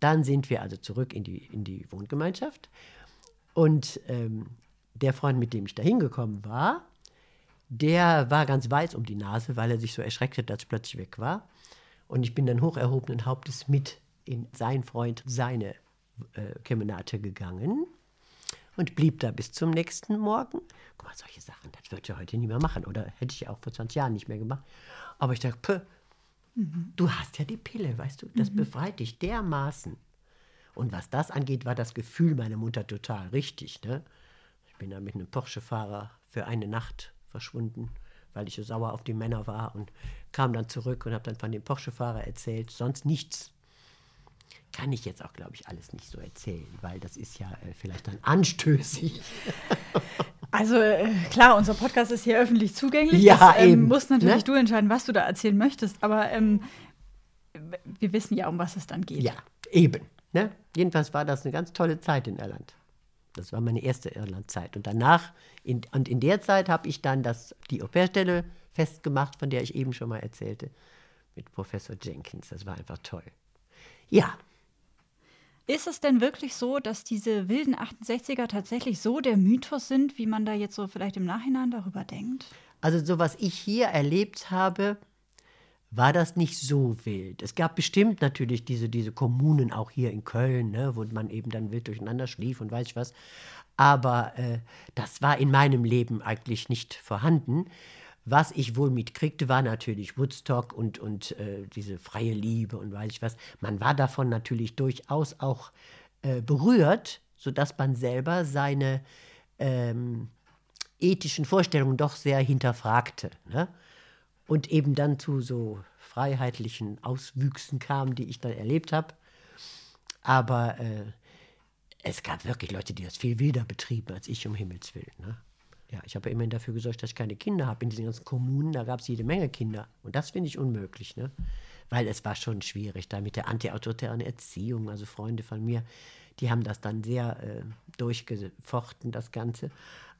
Dann sind wir also zurück in die, in die Wohngemeinschaft. Und ähm, der Freund, mit dem ich da hingekommen war, der war ganz weiß um die Nase, weil er sich so erschreckt hat, als ich plötzlich weg war. Und ich bin dann hoch erhobenen Hauptes mit in sein Freund, seine äh, Kemenate gegangen und blieb da bis zum nächsten Morgen. Guck mal, solche Sachen, das wird ja heute nie mehr machen. Oder hätte ich ja auch vor 20 Jahren nicht mehr gemacht. Aber ich dachte, pö, du hast ja die Pille, weißt du, das befreit dich dermaßen. Und was das angeht, war das Gefühl meiner Mutter total richtig. Ne? Ich bin da mit einem Porsche-Fahrer für eine Nacht verschwunden, weil ich so sauer auf die Männer war und kam dann zurück und habe dann von dem Porsche-Fahrer erzählt, sonst nichts. kann ich jetzt auch, glaube ich, alles nicht so erzählen, weil das ist ja äh, vielleicht dann anstößig. Also äh, klar, unser Podcast ist hier öffentlich zugänglich. Ja, das, ähm, eben, musst natürlich ne? du entscheiden, was du da erzählen möchtest. Aber ähm, wir wissen ja, um was es dann geht. Ja, eben. Ne? Jedenfalls war das eine ganz tolle Zeit in Irland. Das war meine erste Irlandzeit. Und danach, in, und in der Zeit habe ich dann das, die Au-pair-Stelle festgemacht, von der ich eben schon mal erzählte, mit Professor Jenkins. Das war einfach toll. Ja, Ist es denn wirklich so, dass diese wilden 68er tatsächlich so der Mythos sind, wie man da jetzt so vielleicht im Nachhinein darüber denkt? Also so was ich hier erlebt habe, war das nicht so wild. Es gab bestimmt natürlich diese, diese Kommunen auch hier in Köln, ne, wo man eben dann wild durcheinander schlief und weiß ich was. Aber äh, das war in meinem Leben eigentlich nicht vorhanden. Was ich wohl mitkriegte, war natürlich Woodstock und, und äh, diese freie Liebe und weiß ich was. Man war davon natürlich durchaus auch äh, berührt, sodass man selber seine ähm, ethischen Vorstellungen doch sehr hinterfragte. Ne? Und eben dann zu so freiheitlichen Auswüchsen kam, die ich dann erlebt habe. Aber äh, es gab wirklich Leute, die das viel wilder betrieben als ich, um Himmels Willen. Ne? Ja, ich habe ja immerhin dafür gesorgt, dass ich keine Kinder habe. In diesen ganzen Kommunen, da gab es jede Menge Kinder. Und das finde ich unmöglich, ne? Weil es war schon schwierig da mit der antiautoritären Erziehung. Also Freunde von mir, die haben das dann sehr äh, durchgefochten, das Ganze.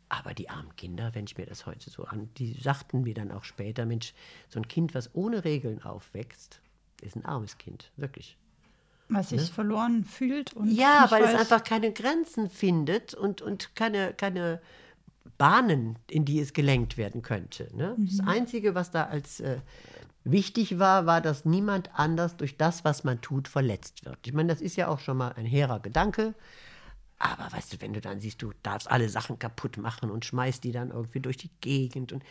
Aber die armen Kinder, wenn ich mir das heute so an, die sagten mir dann auch später, Mensch, so ein Kind, was ohne Regeln aufwächst, ist ein armes Kind, wirklich. Was sich verloren fühlt und Ne? Ja, weil es weiß- einfach keine Grenzen findet und, und keine, keine Bahnen, in die es gelenkt werden könnte. Ne? Das Einzige, was da als äh, wichtig war, war, dass niemand anders durch das, was man tut, verletzt wird. Ich meine, das ist ja auch schon mal ein hehrer Gedanke. Aber weißt du, wenn du dann siehst, du darfst alle Sachen kaputt machen und schmeißt die dann irgendwie durch die Gegend und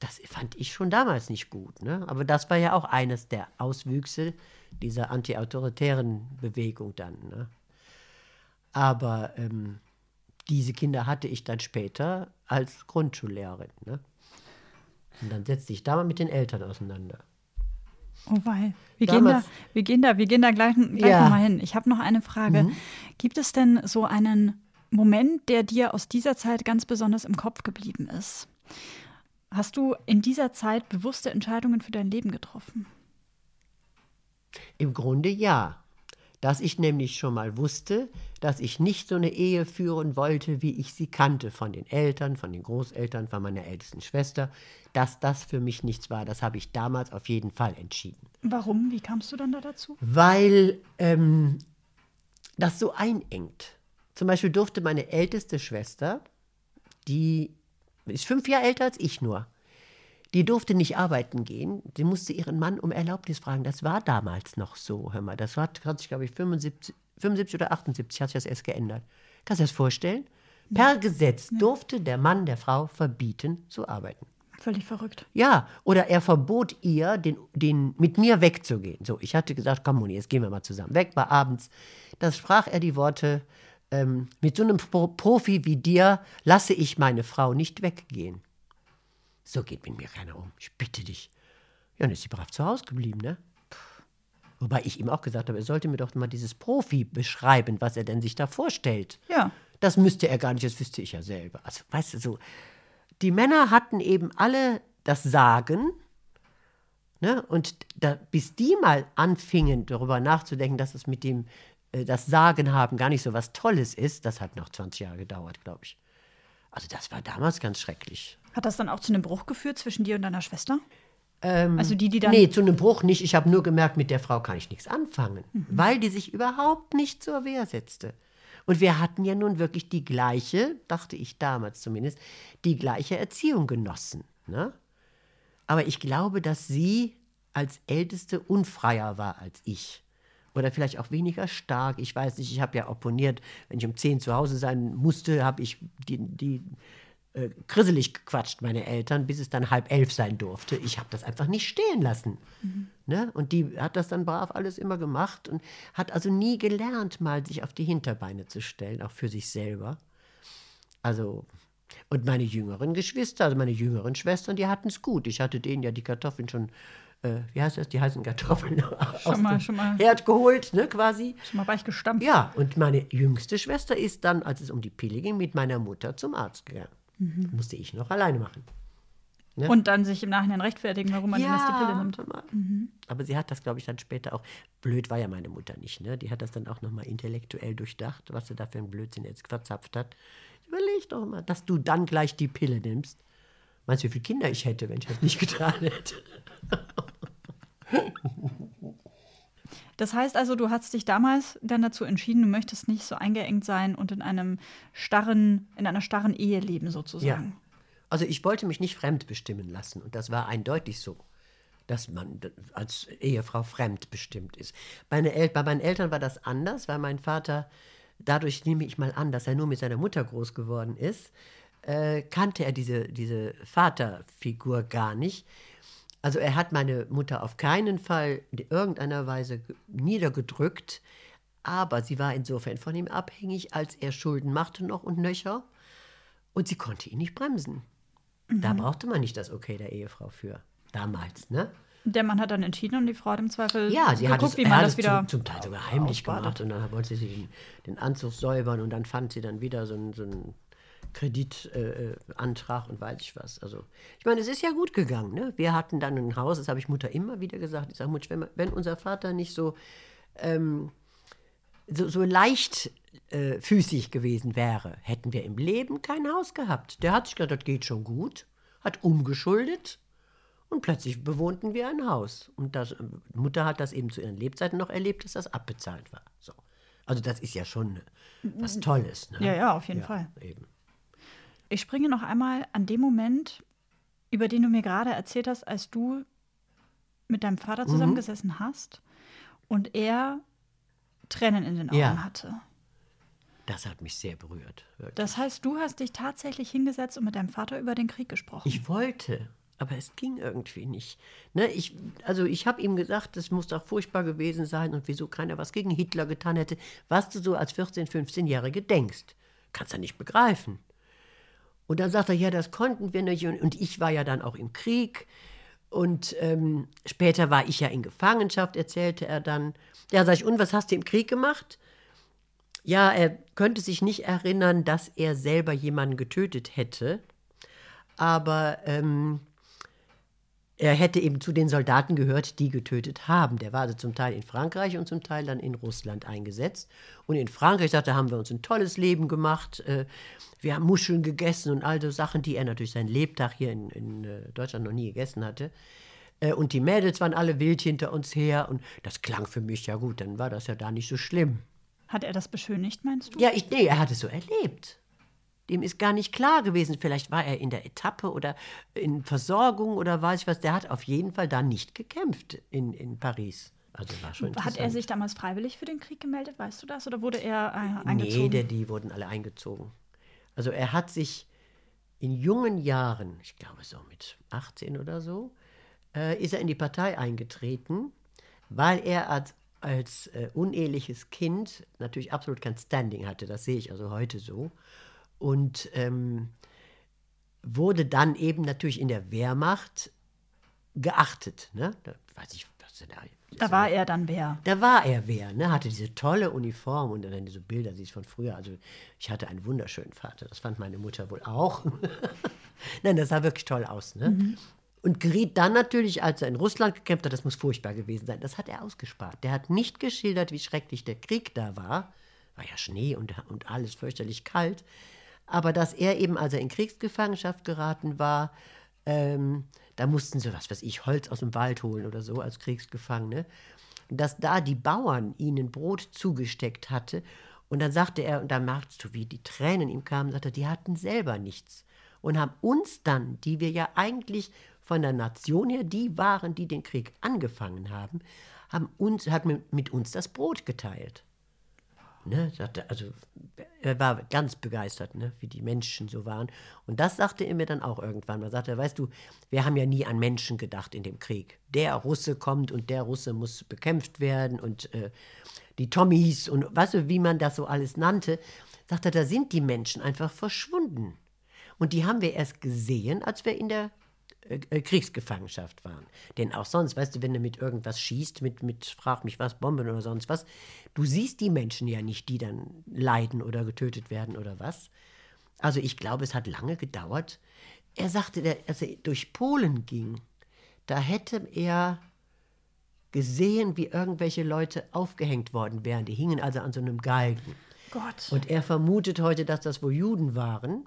das fand ich schon damals nicht gut. Ne? Aber das war ja auch eines der Auswüchse dieser antiautoritären Bewegung dann. Ne? Aber ähm, diese Kinder hatte ich dann später als Grundschullehrerin. Ne? Und dann setzte ich da mal mit den Eltern auseinander. Oh wei. Wir gehen, da, Damals- wir gehen da, wir gehen da gleich, gleich Ja. nochmal hin. Ich habe noch eine Frage. Gibt es denn so einen Moment, der dir aus dieser Zeit ganz besonders im Kopf geblieben ist? Hast du in dieser Zeit bewusste Entscheidungen für dein Leben getroffen? Im Grunde ja. Dass ich nämlich schon mal wusste, dass ich nicht so eine Ehe führen wollte, wie ich sie kannte, von den Eltern, von den Großeltern, von meiner ältesten Schwester, dass das für mich nichts war. Das habe ich damals auf jeden Fall entschieden. Warum? Wie kamst du dann da dazu? weil ähm, das so einengt. Zum Beispiel durfte meine älteste Schwester, die ist fünf Jahre älter als ich nur, die durfte nicht arbeiten gehen. Die musste ihren Mann um Erlaubnis fragen. Das war damals noch so. Hör mal, das war, hat sich, glaube ich, 75, 75 oder 78 hat sich das erst geändert. Kannst du dir das vorstellen? Per Gesetz durfte der Mann der Frau verbieten zu arbeiten. Völlig verrückt. Ja, oder er verbot ihr, den, den, mit mir wegzugehen. So, ich hatte gesagt, komm Moni, jetzt gehen wir mal zusammen weg, war abends. Da sprach er die Worte, ähm, mit so einem Pro Profi wie dir lasse ich meine Frau nicht weggehen. So geht mit mir keiner um, ich bitte dich. Ja, dann ist sie brav zu Hause geblieben, ne? Wobei ich ihm auch gesagt habe, er sollte mir doch mal dieses Profi beschreiben, was er denn sich da vorstellt. Ja. Das müsste er gar nicht, das wüsste ich ja selber. Also, weißt du, so, die Männer hatten eben alle das Sagen, ne? und da, bis die mal anfingen, darüber nachzudenken, dass es mit dem äh, das Sagen haben gar nicht so was Tolles ist, das hat noch 20 Jahre gedauert, glaube ich. Also, das war damals ganz schrecklich. Hat das dann auch zu einem Bruch geführt zwischen dir und deiner Schwester? Ähm, Also die, die dann. Nee, zu einem Bruch nicht. Ich habe nur gemerkt, mit der Frau kann ich nichts anfangen, weil die sich überhaupt nicht zur Wehr setzte. Und wir hatten ja nun wirklich die gleiche, dachte ich damals zumindest, die gleiche Erziehung genossen. Ne? Aber ich glaube, dass sie als Älteste unfreier war als ich. Oder vielleicht auch weniger stark. Ich weiß nicht, ich habe ja opponiert, wenn ich um 10 zu Hause sein musste, habe ich die, die äh, grisselig gequatscht, meine Eltern, bis es dann halb elf sein durfte. Ich habe das einfach nicht stehen lassen. Ne? Und die hat das dann brav alles immer gemacht und hat also nie gelernt, mal sich auf die Hinterbeine zu stellen, auch für sich selber. Also, und meine jüngeren Geschwister, also meine jüngeren Schwestern, die hatten es gut. Ich hatte denen ja die Kartoffeln schon äh, wie heißt das, die heißen Kartoffeln Schon mal- schon mal. Herd geholt, ne, quasi. Schon mal weich gestampft. Ja, und meine jüngste Schwester ist dann, als es um die Pille ging, mit meiner Mutter zum Arzt gegangen. Mhm. Musste ich noch alleine machen. Ne? Und dann sich im Nachhinein rechtfertigen, warum man denn jetzt die Pille nimmt. mal. Aber sie hat das, glaube ich, dann später auch. Blöd war ja meine Mutter nicht, ne? Die hat das dann auch nochmal intellektuell durchdacht, was sie da für einen Blödsinn jetzt verzapft hat. Überleg doch mal, dass du dann gleich die Pille nimmst. Meinst du, wie viele Kinder ich hätte, wenn ich das nicht getan hätte? Das heißt also, du hast dich damals dann dazu entschieden, du möchtest nicht so eingeengt sein und in einem starren, in einer starren Ehe leben sozusagen. Also ich wollte mich nicht fremd bestimmen lassen und das war eindeutig so, dass man als Ehefrau fremdbestimmt ist. Meine El bei meinen Eltern war das anders, weil mein Vater, dadurch nehme ich mal an, dass er nur mit seiner Mutter groß geworden ist, äh, kannte er diese, diese Vaterfigur gar nicht. Also er hat meine Mutter auf keinen Fall in irgendeiner Weise ge- niedergedrückt, aber sie war insofern von ihm abhängig, als er Schulden machte noch und nöcher und sie konnte ihn nicht bremsen. Da brauchte man nicht das Okay der Ehefrau für. Damals, ne? Der Mann hat dann entschieden und die Frau hat im Zweifel Ja, sie hat geguckt, es, wie man hat das es wieder. zum, zum Teil sogar heimlich aufbadet. gemacht und dann wollte sie den, den Anzug säubern und dann fand sie dann wieder so einen, so einen Kreditantrag äh, und weiß ich was. Also, ich meine, es ist ja gut gegangen. Ne? Wir hatten dann ein Haus, das habe ich Mutter immer wieder gesagt. Ich sage, Mutter, wenn, wenn unser Vater nicht so, ähm, so, so leicht äh, füßig gewesen wäre, hätten wir im Leben kein Haus gehabt. Der hat sich gedacht, das geht schon gut, hat umgeschuldet und plötzlich bewohnten wir ein Haus. Und das, Mutter hat das eben zu ihren Lebzeiten noch erlebt, dass das abbezahlt war. So. Also das ist ja schon was Tolles. Ne? Ja, ja, auf jeden Fall. Eben. Ich springe noch einmal an dem Moment, über den du mir gerade erzählt hast, als du mit deinem Vater Mhm. zusammengesessen hast und er Tränen in den Augen Ja. hatte. Das hat mich sehr berührt. Wirklich. Das heißt, du hast dich tatsächlich hingesetzt und mit deinem Vater über den Krieg gesprochen. Ich wollte, aber es ging irgendwie nicht. Ne, ich, also ich habe ihm gesagt, das muss doch furchtbar gewesen sein und wieso keiner was gegen Hitler getan hätte, was du so als 14-, 15-Jährige denkst. Kannst du nicht begreifen. Und dann sagt er, ja, das konnten wir nicht. Und, ich war ja dann auch im Krieg. Und ähm, später war ich ja in Gefangenschaft, erzählte er dann. Ja, sag ich, und was hast du im Krieg gemacht? Ja, er könnte sich nicht erinnern, dass er selber jemanden getötet hätte. Aber ähm, er hätte eben zu den Soldaten gehört, die getötet haben. Der war also zum Teil in Frankreich und zum Teil dann in Russland eingesetzt. Und in Frankreich, sagte er, haben wir uns ein tolles Leben gemacht. Äh, Wir haben Muscheln gegessen und all so Sachen, die er natürlich sein Lebtag hier in, in äh, Deutschland noch nie gegessen hatte. Äh, Und die Mädels waren alle wild hinter uns her. Und das klang für mich ja gut, dann war das ja da nicht so schlimm. Hat er das beschönigt, meinst du? Ja, ich, nee, er hat es so erlebt. Dem ist gar nicht klar gewesen. Vielleicht war er in der Etappe oder in Versorgung oder weiß ich was. Der hat auf jeden Fall da nicht gekämpft in, in Paris. Also war schon Hat er sich damals freiwillig für den Krieg gemeldet, weißt du das? Oder wurde er äh, eingezogen? Nee, der, die wurden alle eingezogen. Also er hat sich in jungen Jahren, ich glaube so mit 18 oder so, äh, ist er in die Partei eingetreten, weil er als, als äh, uneheliches Kind natürlich absolut kein Standing hatte. Das sehe ich also heute so. Und ähm, wurde dann eben natürlich in der Wehrmacht geachtet. Ne? Da weiß ich, was da, Da war er dann wer? da war er wer, ne? hatte diese tolle Uniform und dann diese Bilder, die ich von früher. Also ich hatte einen wunderschönen Vater, das fand meine Mutter wohl auch. Nein, das sah wirklich toll aus. Ne? Und geriet dann natürlich, als er in Russland gekämpft hat, das muss furchtbar gewesen sein, das hat er ausgespart. Der hat nicht geschildert, wie schrecklich der Krieg da war. War ja Schnee und, und alles fürchterlich kalt. Aber dass er eben, als er in Kriegsgefangenschaft geraten war, ähm, da mussten sie, was weiß ich, Holz aus dem Wald holen oder so als Kriegsgefangene. Dass da die Bauern ihnen Brot zugesteckt hatte. Und dann sagte er, und da merkst du, wie die Tränen ihm kamen, sagte er, die hatten selber nichts. Und haben uns dann, die wir ja eigentlich von der Nation her die waren, die den Krieg angefangen haben, haben uns, hat mit uns das Brot geteilt. Ne, also er war ganz begeistert, ne, wie die Menschen so waren. Und das sagte er mir dann auch irgendwann. Man sagte, weißt du, wir haben ja nie an Menschen gedacht in dem Krieg. Der Russe kommt und der Russe muss bekämpft werden und äh, die Tommys und weißt du, wie man das so alles nannte, sagte er, da sind die Menschen einfach verschwunden. Und die haben wir erst gesehen, als wir in der äh, äh, Kriegsgefangenschaft waren. Denn auch sonst, weißt du, wenn du mit irgendwas schießt, mit, mit, frag mich was, Bomben oder sonst was, du siehst die Menschen ja nicht, die dann leiden oder getötet werden oder was. Also ich glaube, es hat lange gedauert. Er sagte, als er durch Polen ging, da hätte er gesehen, wie irgendwelche Leute aufgehängt worden wären. Die hingen also an so einem Galgen. Gott. Und er vermutet heute, dass das wohl Juden waren.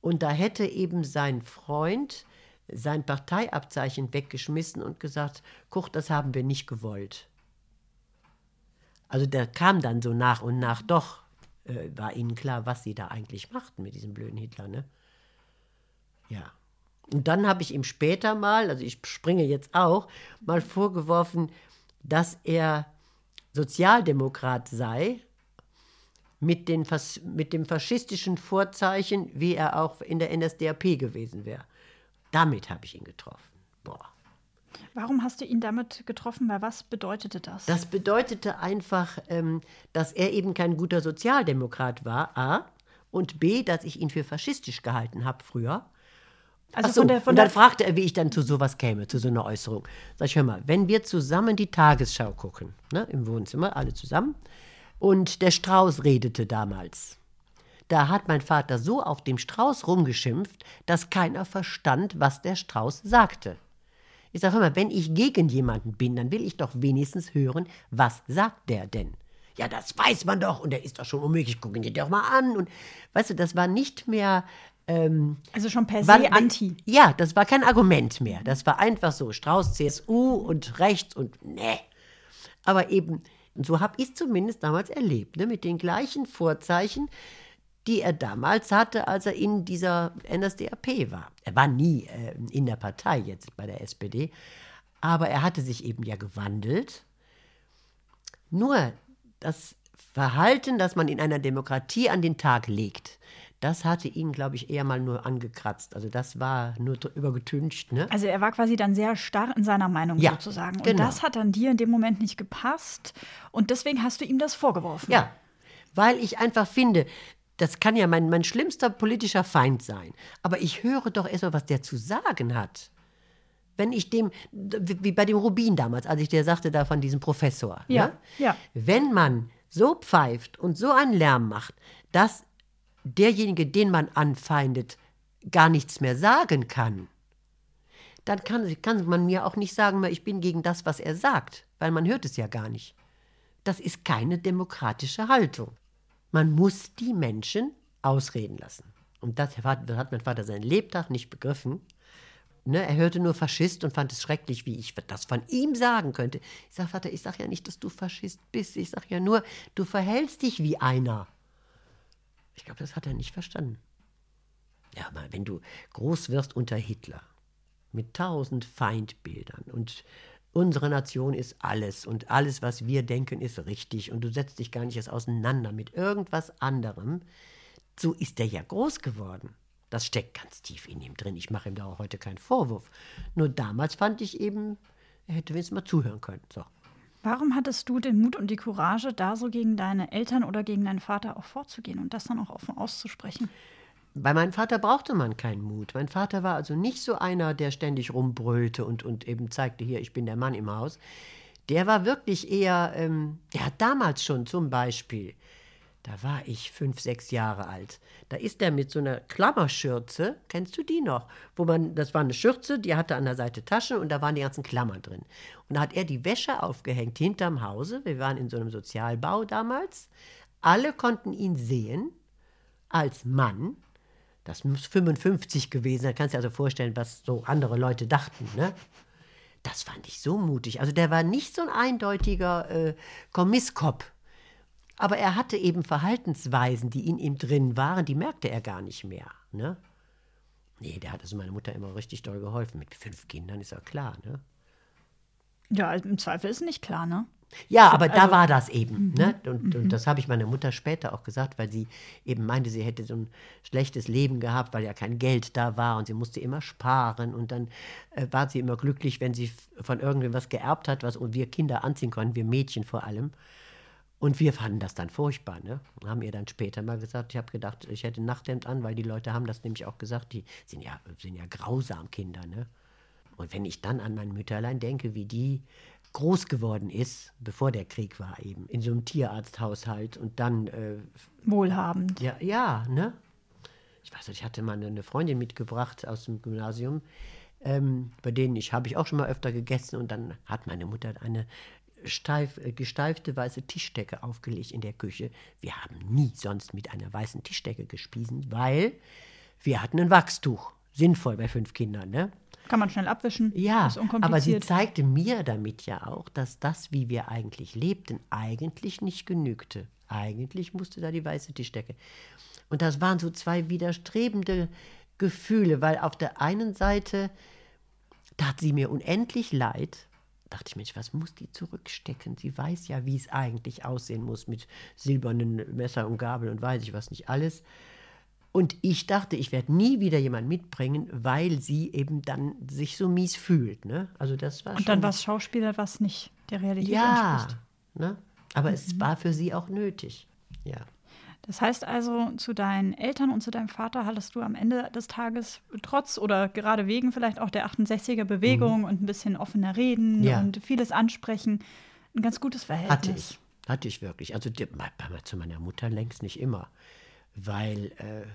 Und da hätte eben sein Freund sein Parteiabzeichen weggeschmissen und gesagt, guck, das haben wir nicht gewollt. Also der kam dann so nach und nach doch, äh, war ihnen klar, was sie da eigentlich machten mit diesem blöden Hitler, ne? Ja. Und dann habe ich ihm später mal, also ich springe jetzt auch, mal vorgeworfen, dass er Sozialdemokrat sei, mit, den, mit dem faschistischen Vorzeichen, wie er auch in der NSDAP gewesen wäre. Damit habe ich ihn getroffen. Boah. Warum hast du ihn damit getroffen? Weil was bedeutete das? Das bedeutete einfach, ähm, dass er eben kein guter Sozialdemokrat war, A. Und B, dass ich ihn für faschistisch gehalten habe früher. Also so, von der, von und dann fragte er, wie ich dann zu sowas käme, zu so einer Äußerung. Sag ich, hör mal, wenn wir zusammen die Tagesschau gucken, ne, im Wohnzimmer, alle zusammen, und der Strauß redete damals, da hat mein Vater so auf dem Strauß rumgeschimpft, dass keiner verstand, was der Strauß sagte. Ich sage immer, wenn ich gegen jemanden bin, dann will ich doch wenigstens hören, was sagt der denn? Ja, das weiß man doch und der ist doch schon unmöglich, gucken Sie doch mal an. Und weißt du, das war nicht mehr. Ähm, also schon per se war, anti. Ja, das war kein Argument mehr. Das war einfach so Strauß, CSU und rechts und ne. Aber eben, so habe ich es zumindest damals erlebt, ne, mit den gleichen Vorzeichen die er damals hatte, als er in dieser NSDAP war. Er war nie äh, in der Partei jetzt bei der SPD, aber er hatte sich eben ja gewandelt. Nur das Verhalten, das man in einer Demokratie an den Tag legt, das hatte ihn, glaube ich, eher mal nur angekratzt. Also das war nur übergetüncht. Ne? Also er war quasi dann sehr starr in seiner Meinung ja, sozusagen. Und genau. das hat dann dir in dem Moment nicht gepasst. Und deswegen hast du ihm das vorgeworfen. Ja, weil ich einfach finde, das kann ja mein, mein schlimmster politischer Feind sein. Aber ich höre doch erst mal, was der zu sagen hat. Wenn ich dem, wie bei dem Rubin damals, als ich dir sagte, da von diesem Professor. Ja, ne? ja. Wenn man so pfeift und so einen Lärm macht, dass derjenige, den man anfeindet, gar nichts mehr sagen kann, dann kann, kann man mir auch nicht sagen, ich bin gegen das, was er sagt, weil man hört es ja gar nicht. Das ist keine demokratische Haltung. Man muss die Menschen ausreden lassen. Und das hat, mein Vater seinen Lebtag nicht begriffen. Ne, er hörte nur Faschist und fand es schrecklich, wie ich das von ihm sagen könnte. Ich sage, Vater, ich sage ja nicht, dass du Faschist bist. Ich sage ja nur, du verhältst dich wie einer. Ich glaube, das hat er nicht verstanden. Ja, aber wenn du groß wirst unter Hitler, mit tausend Feindbildern und unsere Nation ist alles und alles, was wir denken, ist richtig und du setzt dich gar nicht erst auseinander mit irgendwas anderem. So ist er ja groß geworden. Das steckt ganz tief in ihm drin. Ich mache ihm da auch heute keinen Vorwurf. Nur damals fand ich eben, er hätte wenigstens mal zuhören können. So. Warum hattest du den Mut und die Courage, da so gegen deine Eltern oder gegen deinen Vater auch vorzugehen und das dann auch offen auszusprechen? Bei meinem Vater brauchte man keinen Mut. Mein Vater war also nicht so einer, der ständig rumbrüllte und, und eben zeigte, hier, ich bin der Mann im Haus. Der war wirklich eher, ähm, der hat damals schon zum Beispiel, da war ich fünf, sechs Jahre alt, da ist er mit so einer Klammerschürze, kennst du die noch? Wo man, das war eine Schürze, die hatte an der Seite Taschen und da waren die ganzen Klammern drin. Und da hat er die Wäsche aufgehängt hinterm Hause. Wir waren in so einem Sozialbau damals. Alle konnten ihn sehen als Mann das muss 55 gewesen sein. Kannst du dir also vorstellen, was so andere Leute dachten, ne? Das fand ich so mutig. Also der war nicht so ein eindeutiger äh, Kommisskopf. Aber er hatte eben Verhaltensweisen, die in ihm drin waren, die merkte er gar nicht mehr. Ne? Nee, der hat also meiner Mutter immer richtig doll geholfen. Mit fünf Kindern ist ja klar, ne? Ja, im Zweifel ist nicht klar, ne? Ja, aber also, da war das eben. Mhm, ne? Und, und, mhm. das habe ich meiner Mutter später auch gesagt, weil sie eben meinte, sie hätte so ein schlechtes Leben gehabt, weil ja kein Geld da war und sie musste immer sparen. Und dann äh, war sie immer glücklich, wenn sie von irgendwem was geerbt hat, was wir Kinder anziehen konnten, wir Mädchen vor allem. Und wir fanden das dann furchtbar, ne? Und haben ihr dann später mal gesagt, ich habe gedacht, ich hätte ein Nachthemd an, weil die Leute haben das nämlich auch gesagt, die sind ja, sind ja grausam Kinder, ne? Und wenn ich dann an mein Mütterlein denke, wie die groß geworden ist, bevor der Krieg war eben, in so einem Tierarzthaushalt und dann äh, Wohlhabend. ja, ja, ne? Ich weiß nicht, ich hatte mal eine Freundin mitgebracht aus dem Gymnasium, ähm, bei denen ich habe ich auch schon mal öfter gegessen und dann hat meine Mutter eine steif, äh, gesteifte weiße Tischdecke aufgelegt in der Küche. Wir haben nie sonst mit einer weißen Tischdecke gespiesen, weil wir hatten ein Wachstuch. Sinnvoll bei fünf Kindern, ne? Kann man schnell abwischen. Ja, aber sie zeigte mir damit ja auch, dass das, wie wir eigentlich lebten, eigentlich nicht genügte. Eigentlich musste da die weiße Tischdecke. Und das waren so zwei widerstrebende Gefühle, weil auf der einen Seite tat sie mir unendlich leid. Dachte ich, Mensch, was muss die zurückstecken? Sie weiß ja, wie es eigentlich aussehen muss mit silbernen Messer und Gabel und weiß ich was nicht alles. Und ich dachte, ich werde nie wieder jemanden mitbringen, weil sie eben dann sich so mies fühlt. Ne? Also das war Und dann war es Schauspieler, was nicht der Realität ja, entspricht. ne? aber es war für sie auch nötig. Ja. Das heißt also, zu deinen Eltern und zu deinem Vater hattest du am Ende des Tages trotz oder gerade wegen vielleicht auch der 68er-Bewegung und ein bisschen offener reden Mhm. Ja. und vieles ansprechen, ein ganz gutes Verhältnis. Hatte ich. Hatte ich wirklich. Also die, zu meiner Mutter längst nicht immer. Weil äh,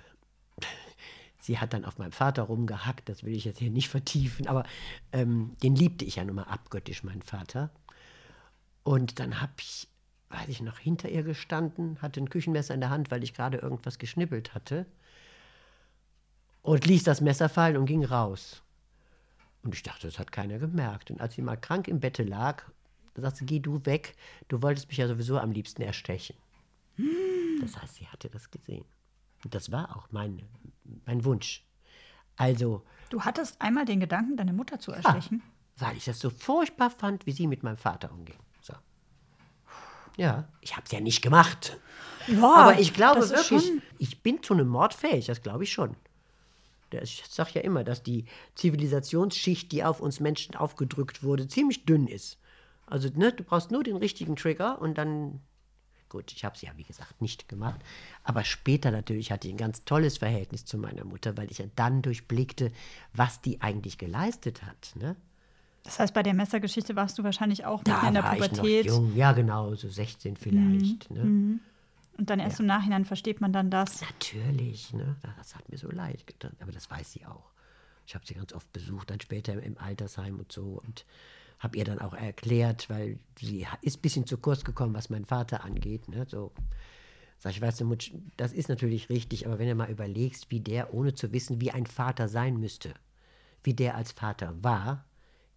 sie hat dann auf meinem Vater rumgehackt, das will ich jetzt hier nicht vertiefen, aber ähm, den liebte ich ja nun mal abgöttisch, meinen Vater. Und dann habe ich, weiß ich noch, hinter ihr gestanden, hatte ein Küchenmesser in der Hand, weil ich gerade irgendwas geschnippelt hatte. Und ließ das Messer fallen und ging raus. Und ich dachte, das hat keiner gemerkt. Und als sie mal krank im Bette lag, sagte sie, geh du weg, du wolltest mich ja sowieso am liebsten erstechen. Das heißt, sie hatte das gesehen. Und das war auch mein, mein Wunsch. Also, Du hattest einmal den Gedanken, deine Mutter zu erstechen. weil ich das so furchtbar fand, wie sie mit meinem Vater umging. So. Ja, ich habe es ja nicht gemacht. Ja, Aber ich glaube wirklich, ich bin zu einem Mord fähig, das glaube ich schon. Ich sage ja immer, dass die Zivilisationsschicht, die auf uns Menschen aufgedrückt wurde, ziemlich dünn ist. Also ne, du brauchst nur den richtigen Trigger und dann, gut, ich habe es ja wie gesagt nicht gemacht, aber später natürlich hatte ich ein ganz tolles Verhältnis zu meiner Mutter, weil ich ja dann durchblickte, was die eigentlich geleistet hat. Ne? Das heißt, bei der Messergeschichte warst du wahrscheinlich auch Da mitten in der war ich noch Pubertät. jung, ja genau, so 16 vielleicht. Ne? Und dann erst im Nachhinein versteht man dann das. Natürlich, ne? Das hat mir so leid getan. Aber das weiß sie auch. Ich habe sie ganz oft besucht, dann später im Altersheim und so. Und habe ihr dann auch erklärt, weil sie ist ein bisschen zu kurz gekommen, was meinen Vater angeht. Ne? So. Sag ich, weißt du, Mutsch, das ist natürlich richtig, aber wenn du mal überlegst, wie der, ohne zu wissen, wie ein Vater sein müsste, wie der als Vater war,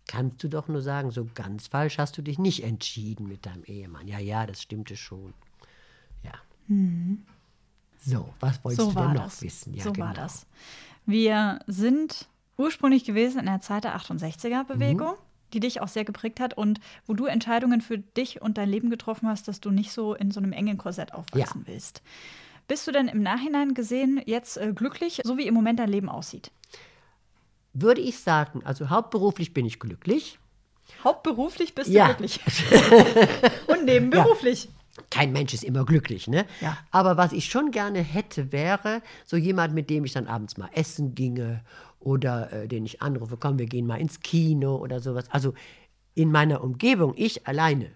kannst du doch nur sagen, so ganz falsch hast du dich nicht entschieden mit deinem Ehemann. Ja, ja, das stimmte schon. Ja. So, was wolltest So du denn noch das. wissen? Ja, so genau. war das. Wir sind ursprünglich gewesen in der Zeit der 68er-Bewegung, Mhm. Die dich auch sehr geprägt hat und wo du Entscheidungen für dich und dein Leben getroffen hast, dass du nicht so in so einem engen Korsett aufwachsen willst. Bist du denn im Nachhinein gesehen jetzt äh, glücklich, so wie im Moment dein Leben aussieht? Würde ich sagen, also hauptberuflich bin ich glücklich. Hauptberuflich bist Ja. du glücklich. und nebenberuflich. Kein Mensch ist immer glücklich, ne? Ja. Aber was ich schon gerne hätte, wäre so jemand, mit dem ich dann abends mal essen ginge oder äh, den ich anrufe, komm, wir gehen mal ins Kino oder sowas. Also in meiner Umgebung, ich alleine,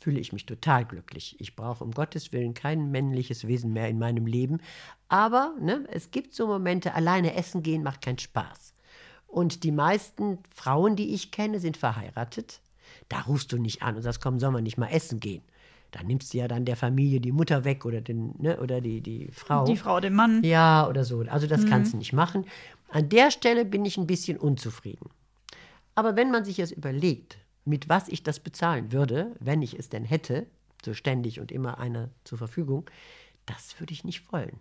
fühle ich mich total glücklich. Ich brauche um Gottes Willen kein männliches Wesen mehr in meinem Leben. Aber ne, es gibt so Momente, alleine essen gehen macht keinen Spaß. Und die meisten Frauen, die ich kenne, sind verheiratet. Da rufst du nicht an und sagst, komm, sollen wir nicht mal essen gehen. Da nimmst du ja dann der Familie die Mutter weg oder, den, ne, oder die, die Frau. Die Frau, den Mann. Ja, oder so. Also das kannst du nicht machen. An der Stelle bin ich ein bisschen unzufrieden. Aber wenn man sich jetzt überlegt, mit was ich das bezahlen würde, wenn ich es denn hätte, so ständig und immer einer zur Verfügung, das würde ich nicht wollen.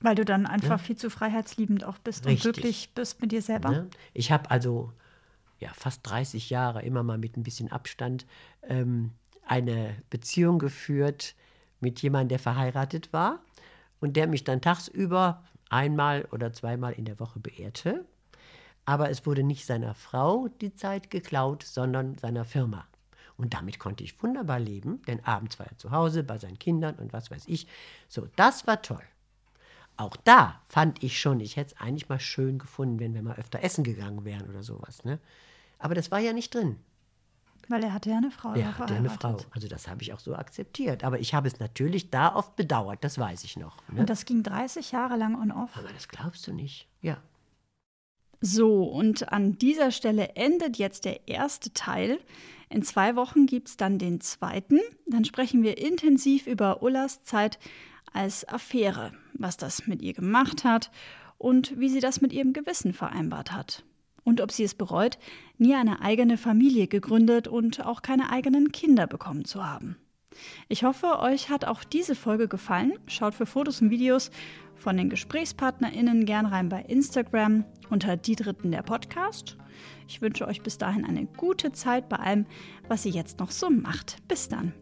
Weil du dann einfach viel zu freiheitsliebend auch bist Richtig. und glücklich bist mit dir selber. Ne? Ich habe also ja, fast 30 Jahre, immer mal mit ein bisschen Abstand, ähm, eine Beziehung geführt mit jemandem, der verheiratet war und der mich dann tagsüber einmal oder zweimal in der Woche beehrte. Aber es wurde nicht seiner Frau die Zeit geklaut, sondern seiner Firma. Und damit konnte ich wunderbar leben, denn abends war er zu Hause bei seinen Kindern und was weiß ich. So, das war toll. Auch da fand ich schon, ich hätte es eigentlich mal schön gefunden, wenn wir mal öfter essen gegangen wären oder sowas. Ne? Aber das war ja nicht drin. Weil er hatte ja eine Frau. Er hatte ja eine Frau. Also das habe ich auch so akzeptiert. Aber ich habe es natürlich da oft bedauert, das weiß ich noch. Ne? Und das ging 30 Jahre lang on off. Aber das glaubst du nicht. Ja. So, und an dieser Stelle endet jetzt der erste Teil. In zwei Wochen gibt es dann den zweiten. Dann sprechen wir intensiv über Ullas Zeit als Affäre, was das mit ihr gemacht hat und wie sie das mit ihrem Gewissen vereinbart hat. Und ob sie es bereut, nie eine eigene Familie gegründet und auch keine eigenen Kinder bekommen zu haben. Ich hoffe, euch hat auch diese Folge gefallen. Schaut für Fotos und Videos von den GesprächspartnerInnen gern rein bei Instagram unter die Dritten der Podcast. Ich wünsche euch bis dahin eine gute Zeit bei allem, was ihr jetzt noch so macht. Bis dann.